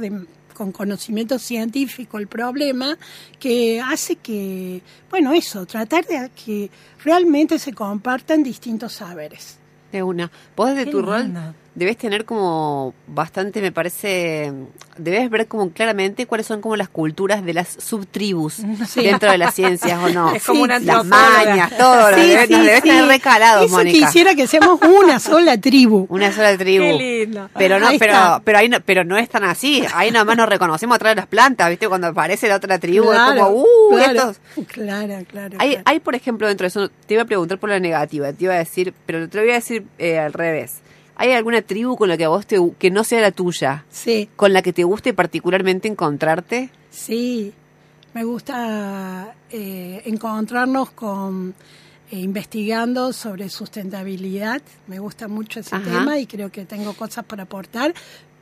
con conocimiento científico el problema, que hace que, bueno, eso, tratar de que realmente se compartan distintos saberes. De una. Vos Qué tu rol. Debes tener como bastante, me parece, debes ver como claramente cuáles son como las culturas de las subtribus Sí. dentro de las ciencias o no. Es como una Las mañas, todo, Sí, debes, sí, nos debes sí. tener recalados, Eso Mónica. quisiera que seamos una sola tribu. Una sola tribu. Qué lindo. Pero no, Ahí pero, está. pero ahí no, pero no es tan así. Ahí nomás nos reconocemos atrás de las plantas, ¿viste? Cuando aparece la otra tribu, es Claro, como, uh, claro, estos. claro, claro, Hay, claro. hay, por ejemplo, dentro de eso, te iba a preguntar por la negativa, te iba a decir, pero te lo voy a decir eh, al revés. ¿Hay alguna tribu con la que a vos te, que no sea la tuya, Sí, con la que te guste particularmente encontrarte? sí. Me gusta eh, encontrarnos con eh, investigando sobre sustentabilidad. Me gusta mucho ese Ajá. tema y creo que tengo cosas para aportar,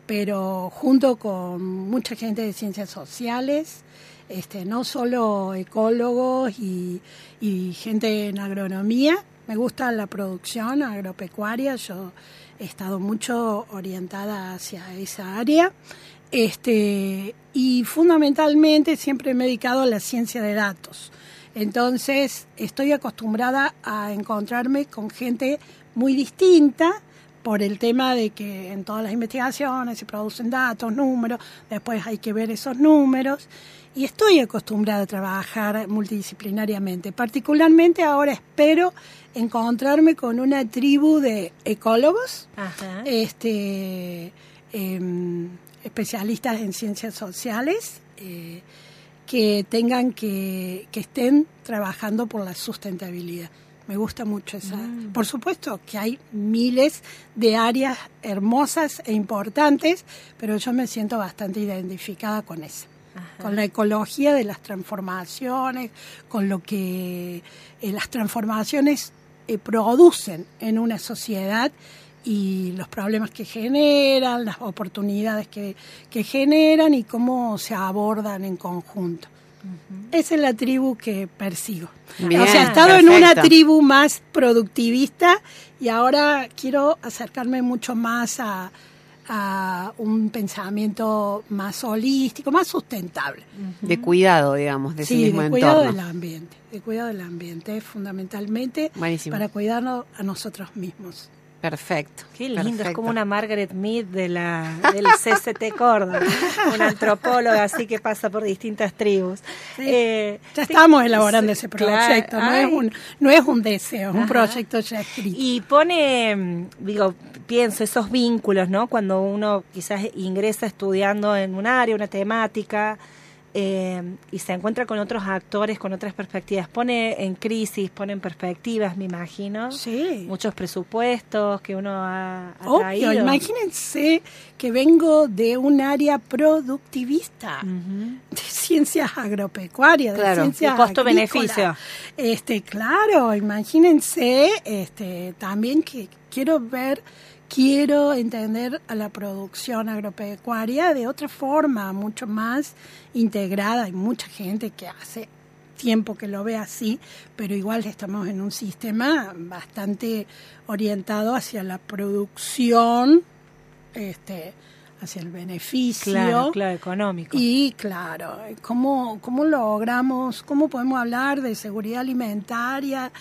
pero junto con mucha gente de ciencias sociales, este, no solo ecólogos y, y gente en agronomía. Me gusta la producción agropecuaria. Yo he estado mucho orientada hacia esa área. Este, y fundamentalmente siempre me he dedicado a la ciencia de datos. Entonces, estoy acostumbrada a encontrarme con gente muy distinta por el tema de que en todas las investigaciones se producen datos, números, después hay que ver esos números. Y estoy acostumbrada a trabajar multidisciplinariamente. Particularmente ahora espero encontrarme con una tribu de ecólogos, Ajá. este, em, especialistas en ciencias sociales eh, que tengan que, que estén trabajando por la sustentabilidad. Me gusta mucho esa. Por supuesto que hay miles de áreas hermosas e importantes, pero yo me siento bastante identificada con esa con la ecología de las transformaciones, con lo que eh, las transformaciones eh, producen en una sociedad y los problemas que generan, las oportunidades que, que generan y cómo se abordan en conjunto. Esa es la tribu que persigo. Bien, o sea, he estado en una tribu más productivista y ahora quiero acercarme mucho más a, a un pensamiento más holístico, más sustentable. De cuidado, digamos, de ese Sí, mismo de cuidado entorno. del ambiente, de cuidado del ambiente, fundamentalmente Buenísimo. para cuidarnos a nosotros mismos. Perfecto. Qué lindo, es como una Margaret Mead de la, del CCT Córdoba, una antropóloga así que pasa por distintas tribus. Eh, Ya estamos elaborando ese claro, proyecto, no, ay. es un, no es un deseo, es un proyecto ya escrito. Y pone, digo, pienso, esos vínculos, ¿no? Cuando uno quizás ingresa estudiando en un área, una temática, eh, y se encuentra con otros actores, con otras perspectivas. Pone en crisis, pone en perspectivas, me imagino. Sí. Muchos presupuestos que uno ha, ha Obvio, traído. imagínense que vengo de un área productivista, de ciencias agropecuarias, Claro, de ciencias costo-beneficio. Este, claro, imagínense este, también que quiero ver, quiero entender a la producción agropecuaria de otra forma, mucho más integrada. Hay mucha gente que hace tiempo que lo ve así, pero igual estamos en un sistema bastante orientado hacia la producción, este, hacia el beneficio. Claro, claro, económico. Y claro, ¿cómo, ¿cómo logramos, cómo podemos hablar de seguridad alimentaria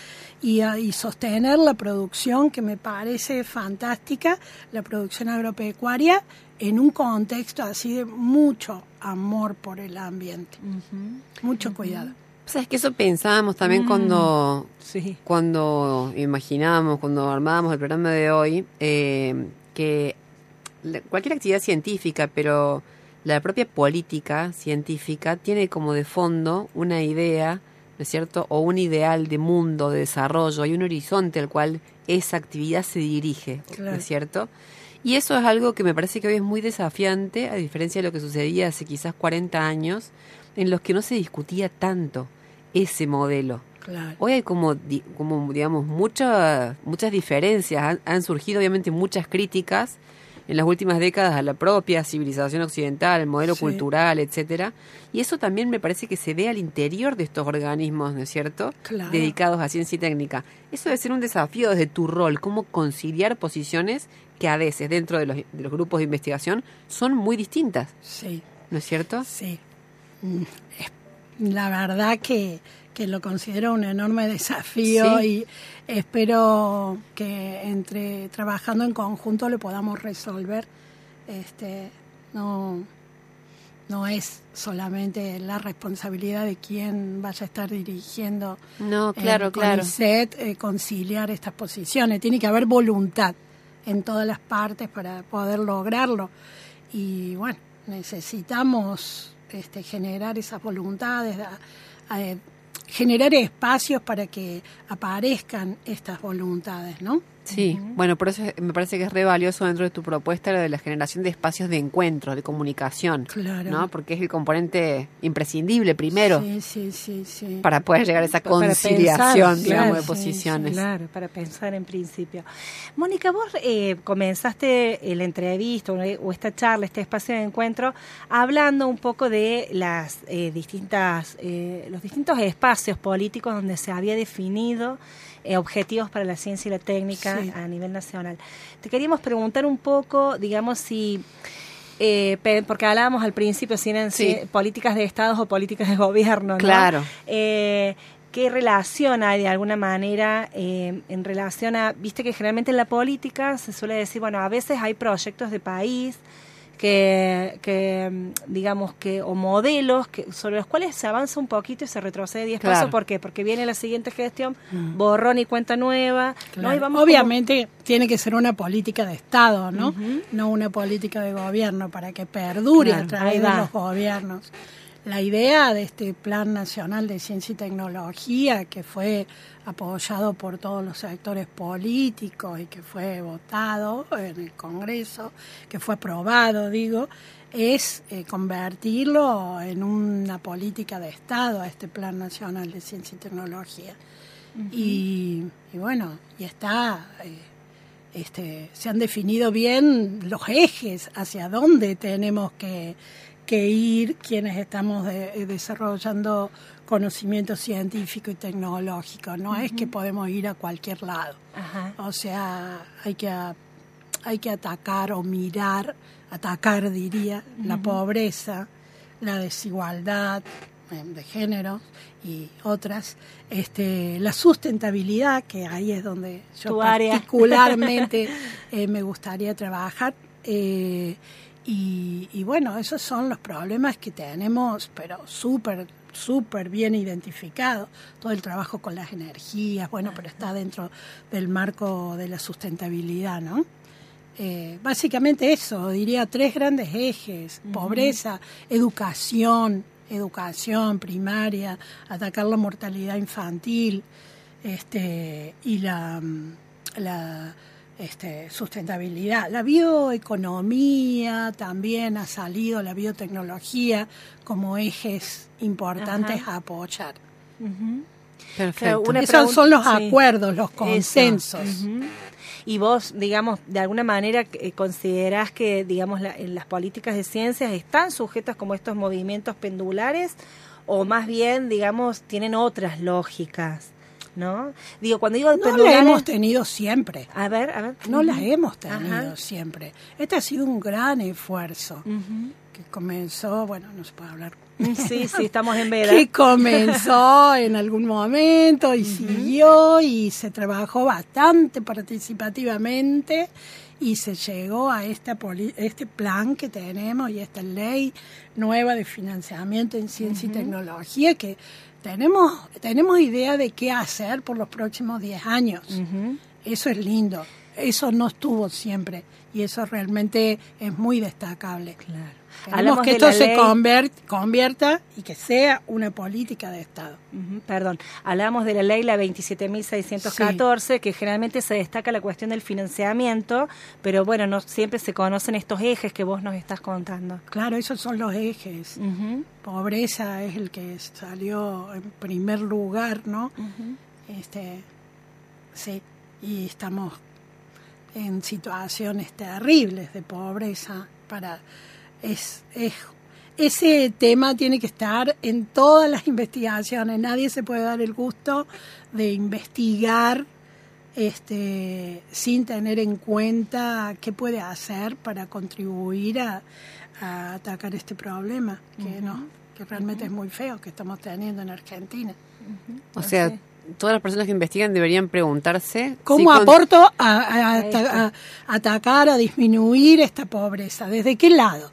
y, ah, y sostener la producción que me parece fantástica, la producción agropecuaria, en un contexto así de mucho amor por el ambiente, mucho cuidado. ¿Sabes que eso pensábamos también Mm. cuando, Sí. cuando imaginábamos, cuando armábamos el programa de hoy, eh, que la- cualquier actividad científica, pero la propia política científica tiene como de fondo una idea, ¿no es cierto? O un ideal de mundo, de desarrollo, hay un horizonte al cual esa actividad se dirige, ¿no es cierto? Y eso es algo que me parece que hoy es muy desafiante, a diferencia de lo que sucedía hace quizás 40 años, en los que no se discutía tanto ese modelo. Claro. Hoy hay como, como digamos, muchas muchas diferencias. Han, han surgido obviamente muchas críticas en las últimas décadas a la propia civilización occidental, el modelo Sí. cultural, etcétera. Y eso también me parece que se ve al interior de estos organismos, ¿no es cierto? Claro. Dedicados a ciencia y técnica. Eso debe ser un desafío desde tu rol, cómo conciliar posiciones que a veces dentro de los, de los grupos de investigación son muy distintas. Sí, ¿no es cierto? Sí. Mm, La verdad que, que lo considero un enorme desafío Sí. y espero que entre trabajando en conjunto lo podamos resolver. Este, no, no es solamente la responsabilidad de quien vaya a estar dirigiendo No, claro, el claro. CONICET, eh, conciliar estas posiciones. Tiene que haber voluntad en todas las partes para poder lograrlo. Y bueno, necesitamos este, generar esas voluntades, a- a- generar espacios para que aparezcan estas voluntades, ¿no? Sí, bueno, por eso me parece que es re valioso dentro de tu propuesta lo de la generación de espacios de encuentro, de comunicación, Claro. ¿no? Porque es el componente imprescindible primero Sí, sí, sí, sí. para poder llegar a esa conciliación, pensar, digamos, de claro, sí, posiciones. Claro, para pensar en principio. Mónica, vos eh, comenzaste la entrevista o o esta charla, este espacio de encuentro, hablando un poco de las eh, distintas, eh, los distintos espacios políticos donde se había definido eh, objetivos para la ciencia y la técnica Sí. a nivel nacional. Te queríamos preguntar un poco, digamos, si eh, porque hablábamos al principio si eran Sí. políticas de estados o políticas de gobierno, ¿no? Claro. Eh, ¿Qué relación hay de alguna manera eh, en relación a, viste que generalmente en la política se suele decir, bueno, a veces hay proyectos de país que, que mm, digamos que, o modelos que, sobre los cuales se avanza un poquito y se retrocede 10 Claro. pasos, ¿por qué? Porque viene la siguiente gestión, borrón y cuenta nueva, ¿no? Claro. Y vamos como- Obviamente tiene que ser una política de Estado, ¿no? No una política de gobierno para que perdure Claro, a través de los gobiernos. La idea de este Plan Nacional de Ciencia y Tecnología, que fue apoyado por todos los sectores políticos y que fue votado en el Congreso, que fue aprobado, digo, es eh, convertirlo en una política de Estado, a este Plan Nacional de Ciencia y Tecnología. y, y bueno, y está, eh, este, se han definido bien los ejes hacia dónde tenemos que, que ir quienes estamos de- eh, desarrollando conocimiento científico y tecnológico. No es que podemos ir a cualquier lado. Ajá. O sea, hay que, hay que atacar o mirar, atacar diría, la pobreza, la desigualdad eh, de género y otras, este, la sustentabilidad, que ahí es donde yo Tu particularmente eh, me gustaría trabajar. eh, y, y bueno, esos son los problemas que tenemos, pero súper, súper bien identificados. Todo el trabajo con las energías, bueno, pero está dentro del marco de la sustentabilidad, ¿no? Eh, básicamente eso, diría tres grandes ejes, pobreza, educación, educación primaria, atacar la mortalidad infantil este, y la, la este, sustentabilidad. La bioeconomía también ha salido, la biotecnología como ejes importantes a apoyar. Ujú. Perfecto. Una Esos son los sí. acuerdos, los consensos. Y vos, digamos, de alguna manera eh, considerás que, digamos, la- en las políticas de ciencias están sujetas como estos movimientos pendulares o más bien, digamos, tienen otras lógicas, ¿no? Digo, cuando digo de No pendulares... hemos tenido siempre. A ver, a ver. No las hemos Ajá. tenido siempre. Este ha sido un gran esfuerzo que comenzó, bueno, no se puede hablar. Sí, sí, estamos en veda. Que comenzó en algún momento y siguió y se trabajó bastante participativamente y se llegó a esta poli- este plan que tenemos y esta ley nueva de financiamiento en ciencia y tecnología que tenemos tenemos idea de qué hacer por los próximos 10 años. Eso es lindo. Eso no estuvo siempre y eso realmente es muy destacable. Claro. Queremos Hablamos que esto se convierta y que sea una política de Estado. Perdón, hablamos de la ley, la 27.614, que generalmente se destaca la cuestión del financiamiento, pero bueno, no siempre se conocen estos ejes que vos nos estás contando. Claro, esos son los ejes. Pobreza es el que salió en primer lugar, ¿no? Este, sí, y estamos en situaciones terribles de pobreza para es, es ese tema tiene que estar en todas las investigaciones. Nadie se puede dar el gusto de investigar este, sin tener en cuenta qué puede hacer para contribuir a, a atacar este problema que no que realmente es muy feo que estamos teniendo en Argentina. O sea, todas las personas que investigan deberían preguntarse ¿Cómo si con- aporto a, a- a- a atacar, a disminuir esta pobreza? ¿Desde qué lado?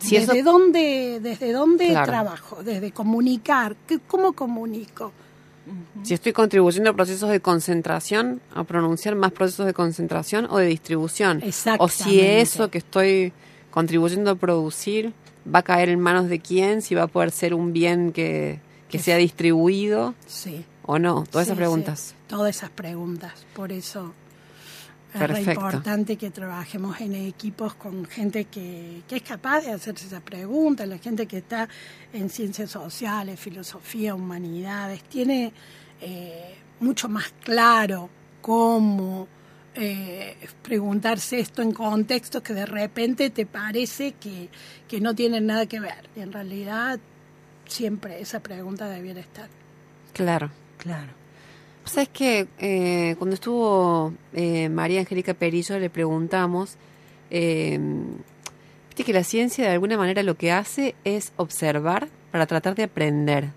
Si eso- ¿Desde dónde, desde dónde Claro. trabajo? ¿Desde comunicar? ¿Qué- ¿Cómo comunico? si estoy contribuyendo a procesos de concentración, a pronunciar más procesos de concentración o de distribución. O si eso que estoy contribuyendo a producir va a caer en manos de quién, si va a poder ser un bien que, que sea distribuido Sí. o no. Todas Sí, esas preguntas. sí, todas esas preguntas. Por eso es re importante que trabajemos en equipos con gente que, que es capaz de hacerse esas preguntas, la gente que está en ciencias sociales, filosofía, humanidades, tiene eh, mucho más claro cómo eh, preguntarse esto en contextos que de repente te parece que, que no tienen nada que ver. Y en realidad siempre esa pregunta debiera estar. Claro. Claro. ¿Sabes que eh, cuando estuvo eh, María Angélica Perillo le preguntamos, eh, viste que la ciencia de alguna manera lo que hace es observar para tratar de aprender,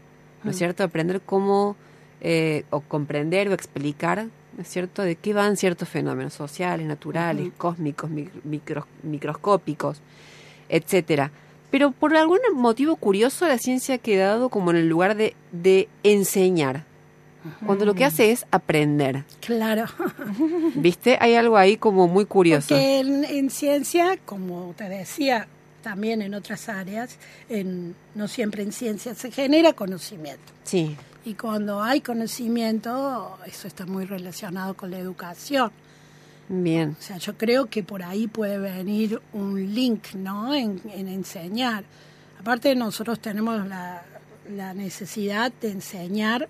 ¿no es cierto? Aprender cómo, eh, o comprender o explicar, ¿no es cierto?, de qué van ciertos fenómenos sociales, naturales, cósmicos, mic- micro- microscópicos, etcétera. Pero por algún motivo curioso la ciencia ha quedado como en el lugar de, de enseñar cuando lo que hace es aprender. Claro. ¿Viste? Hay algo ahí como muy curioso. Porque en, en ciencia, como te decía, también en otras áreas, en, no siempre en ciencia, se genera conocimiento. Sí, Y cuando hay conocimiento, eso está muy relacionado con la educación. bien. O sea, yo creo que por ahí puede venir un link, ¿no? En, en enseñar. Aparte, nosotros tenemos la, la necesidad de enseñar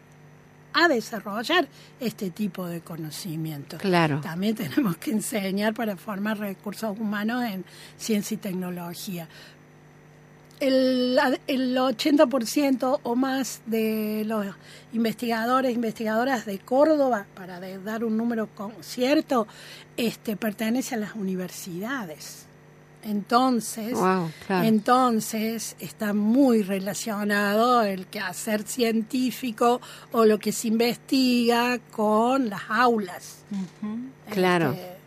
a desarrollar este tipo de conocimiento. Claro. También tenemos que enseñar para formar recursos humanos en ciencia y tecnología. El, el 80% o más de los investigadores, investigadoras de Córdoba, para dar un número con- cierto, este, pertenece a las universidades. Entonces, Wow, claro. entonces está muy relacionado el quehacer científico o lo que se investiga con las aulas. Claro. Este,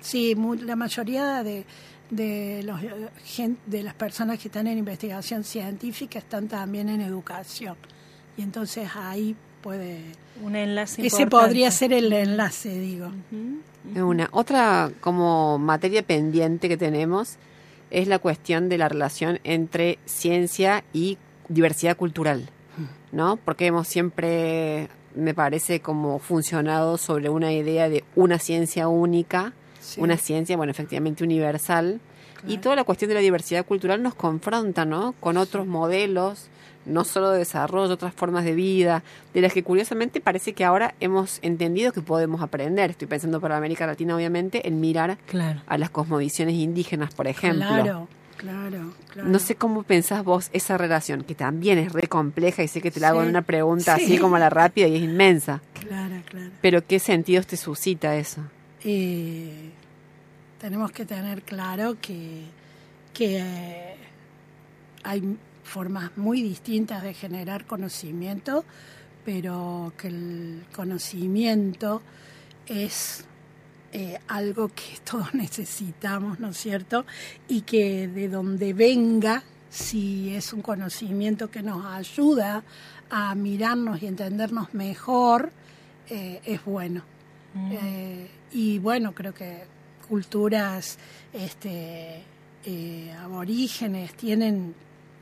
sí, mu- la mayoría de, de, los, eh, de las personas que están en investigación científica están también en educación. Y entonces ahí puede... Un enlace Ese importante. podría ser el enlace, digo. Una. Otra como materia pendiente que tenemos es la cuestión de la relación entre ciencia y diversidad cultural, ¿no? Porque hemos siempre, me parece, como funcionado sobre una idea de una ciencia única, Sí. una ciencia, bueno, efectivamente universal, y toda la cuestión de la diversidad cultural nos confronta, ¿no? Con otros modelos, no solo de desarrollo, otras formas de vida, de las que curiosamente parece que ahora hemos entendido que podemos aprender. Estoy pensando para América Latina, obviamente, en mirar Claro. a las cosmovisiones indígenas, por ejemplo. Claro, claro, claro. No sé cómo pensás vos esa relación, que también es re compleja y sé que te la hago Sí. en una pregunta Sí. así como la rápida y es inmensa. Claro, claro. Pero ¿qué sentidos te suscita eso? Eh, tenemos que tener claro que, que eh, hay formas muy distintas de generar conocimiento, pero que el conocimiento es eh, algo que todos necesitamos, ¿no es cierto? Y que de donde venga, si es un conocimiento que nos ayuda a mirarnos y entendernos mejor, eh, es bueno. Eh, y bueno, creo que culturas este, aborígenes tienen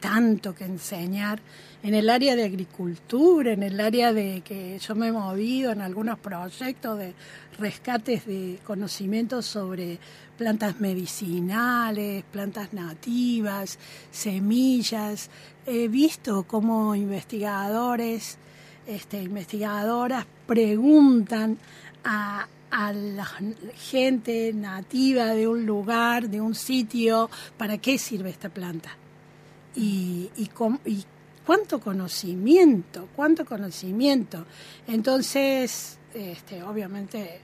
tanto que enseñar en el área de agricultura, en el área de que yo me he movido en algunos proyectos de rescates de conocimientos sobre plantas medicinales, plantas nativas, semillas. He visto cómo investigadores, este, investigadoras preguntan a, a la gente nativa de un lugar, de un sitio, ¿para qué sirve esta planta? Y, y, cuánto conocimiento, cuánto conocimiento. Entonces, este, obviamente,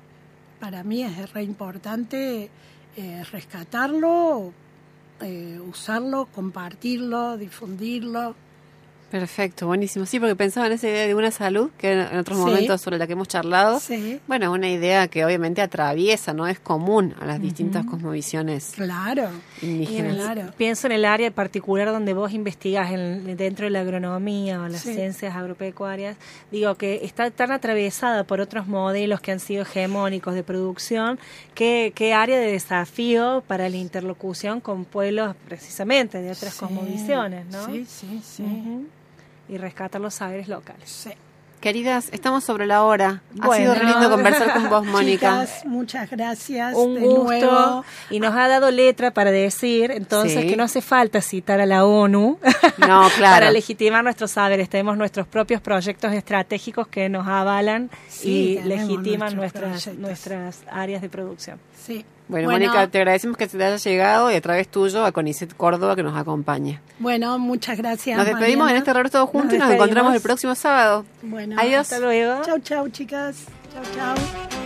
para mí es re importante eh, rescatarlo, eh, usarlo, compartirlo, difundirlo. Perfecto, buenísimo. Sí, porque pensaba en esa idea de una salud, que en otros Sí. momentos sobre la que hemos charlado. Sí. Bueno, una idea que obviamente atraviesa, no es común a las distintas cosmovisiones Claro. indígenas. Claro. Pienso en el área particular donde vos investigás en- dentro de la agronomía o las Sí. ciencias agropecuarias. Digo que está tan atravesada por otros modelos que han sido hegemónicos de producción. ¿Qué, qué área de desafío para la interlocución con pueblos precisamente de otras Sí. cosmovisiones, ¿no? Sí, sí, sí. Y rescatar los saberes locales. Sí. Queridas, estamos sobre la hora. Ha sido re lindo conversar con vos, Mónica. Chicas, muchas gracias. un de gusto nuevo. y nos ha dado letra para decir entonces Sí. que no hace falta citar a la ONU No, claro. para legitimar nuestros saberes. Tenemos nuestros propios proyectos estratégicos que nos avalan Sí, y legitiman nuestras, proyectos. nuestras áreas de producción. Sí. Bueno, Mónica, te agradecemos que te haya llegado y a través tuyo a Conicet Córdoba que nos acompaña. Bueno, muchas gracias. Nos despedimos Mariana. en este error todos juntos y nos despedimos. encontramos el próximo sábado. Bueno, Adiós. Hasta luego. Chau, chau, chicas. Chau, chau.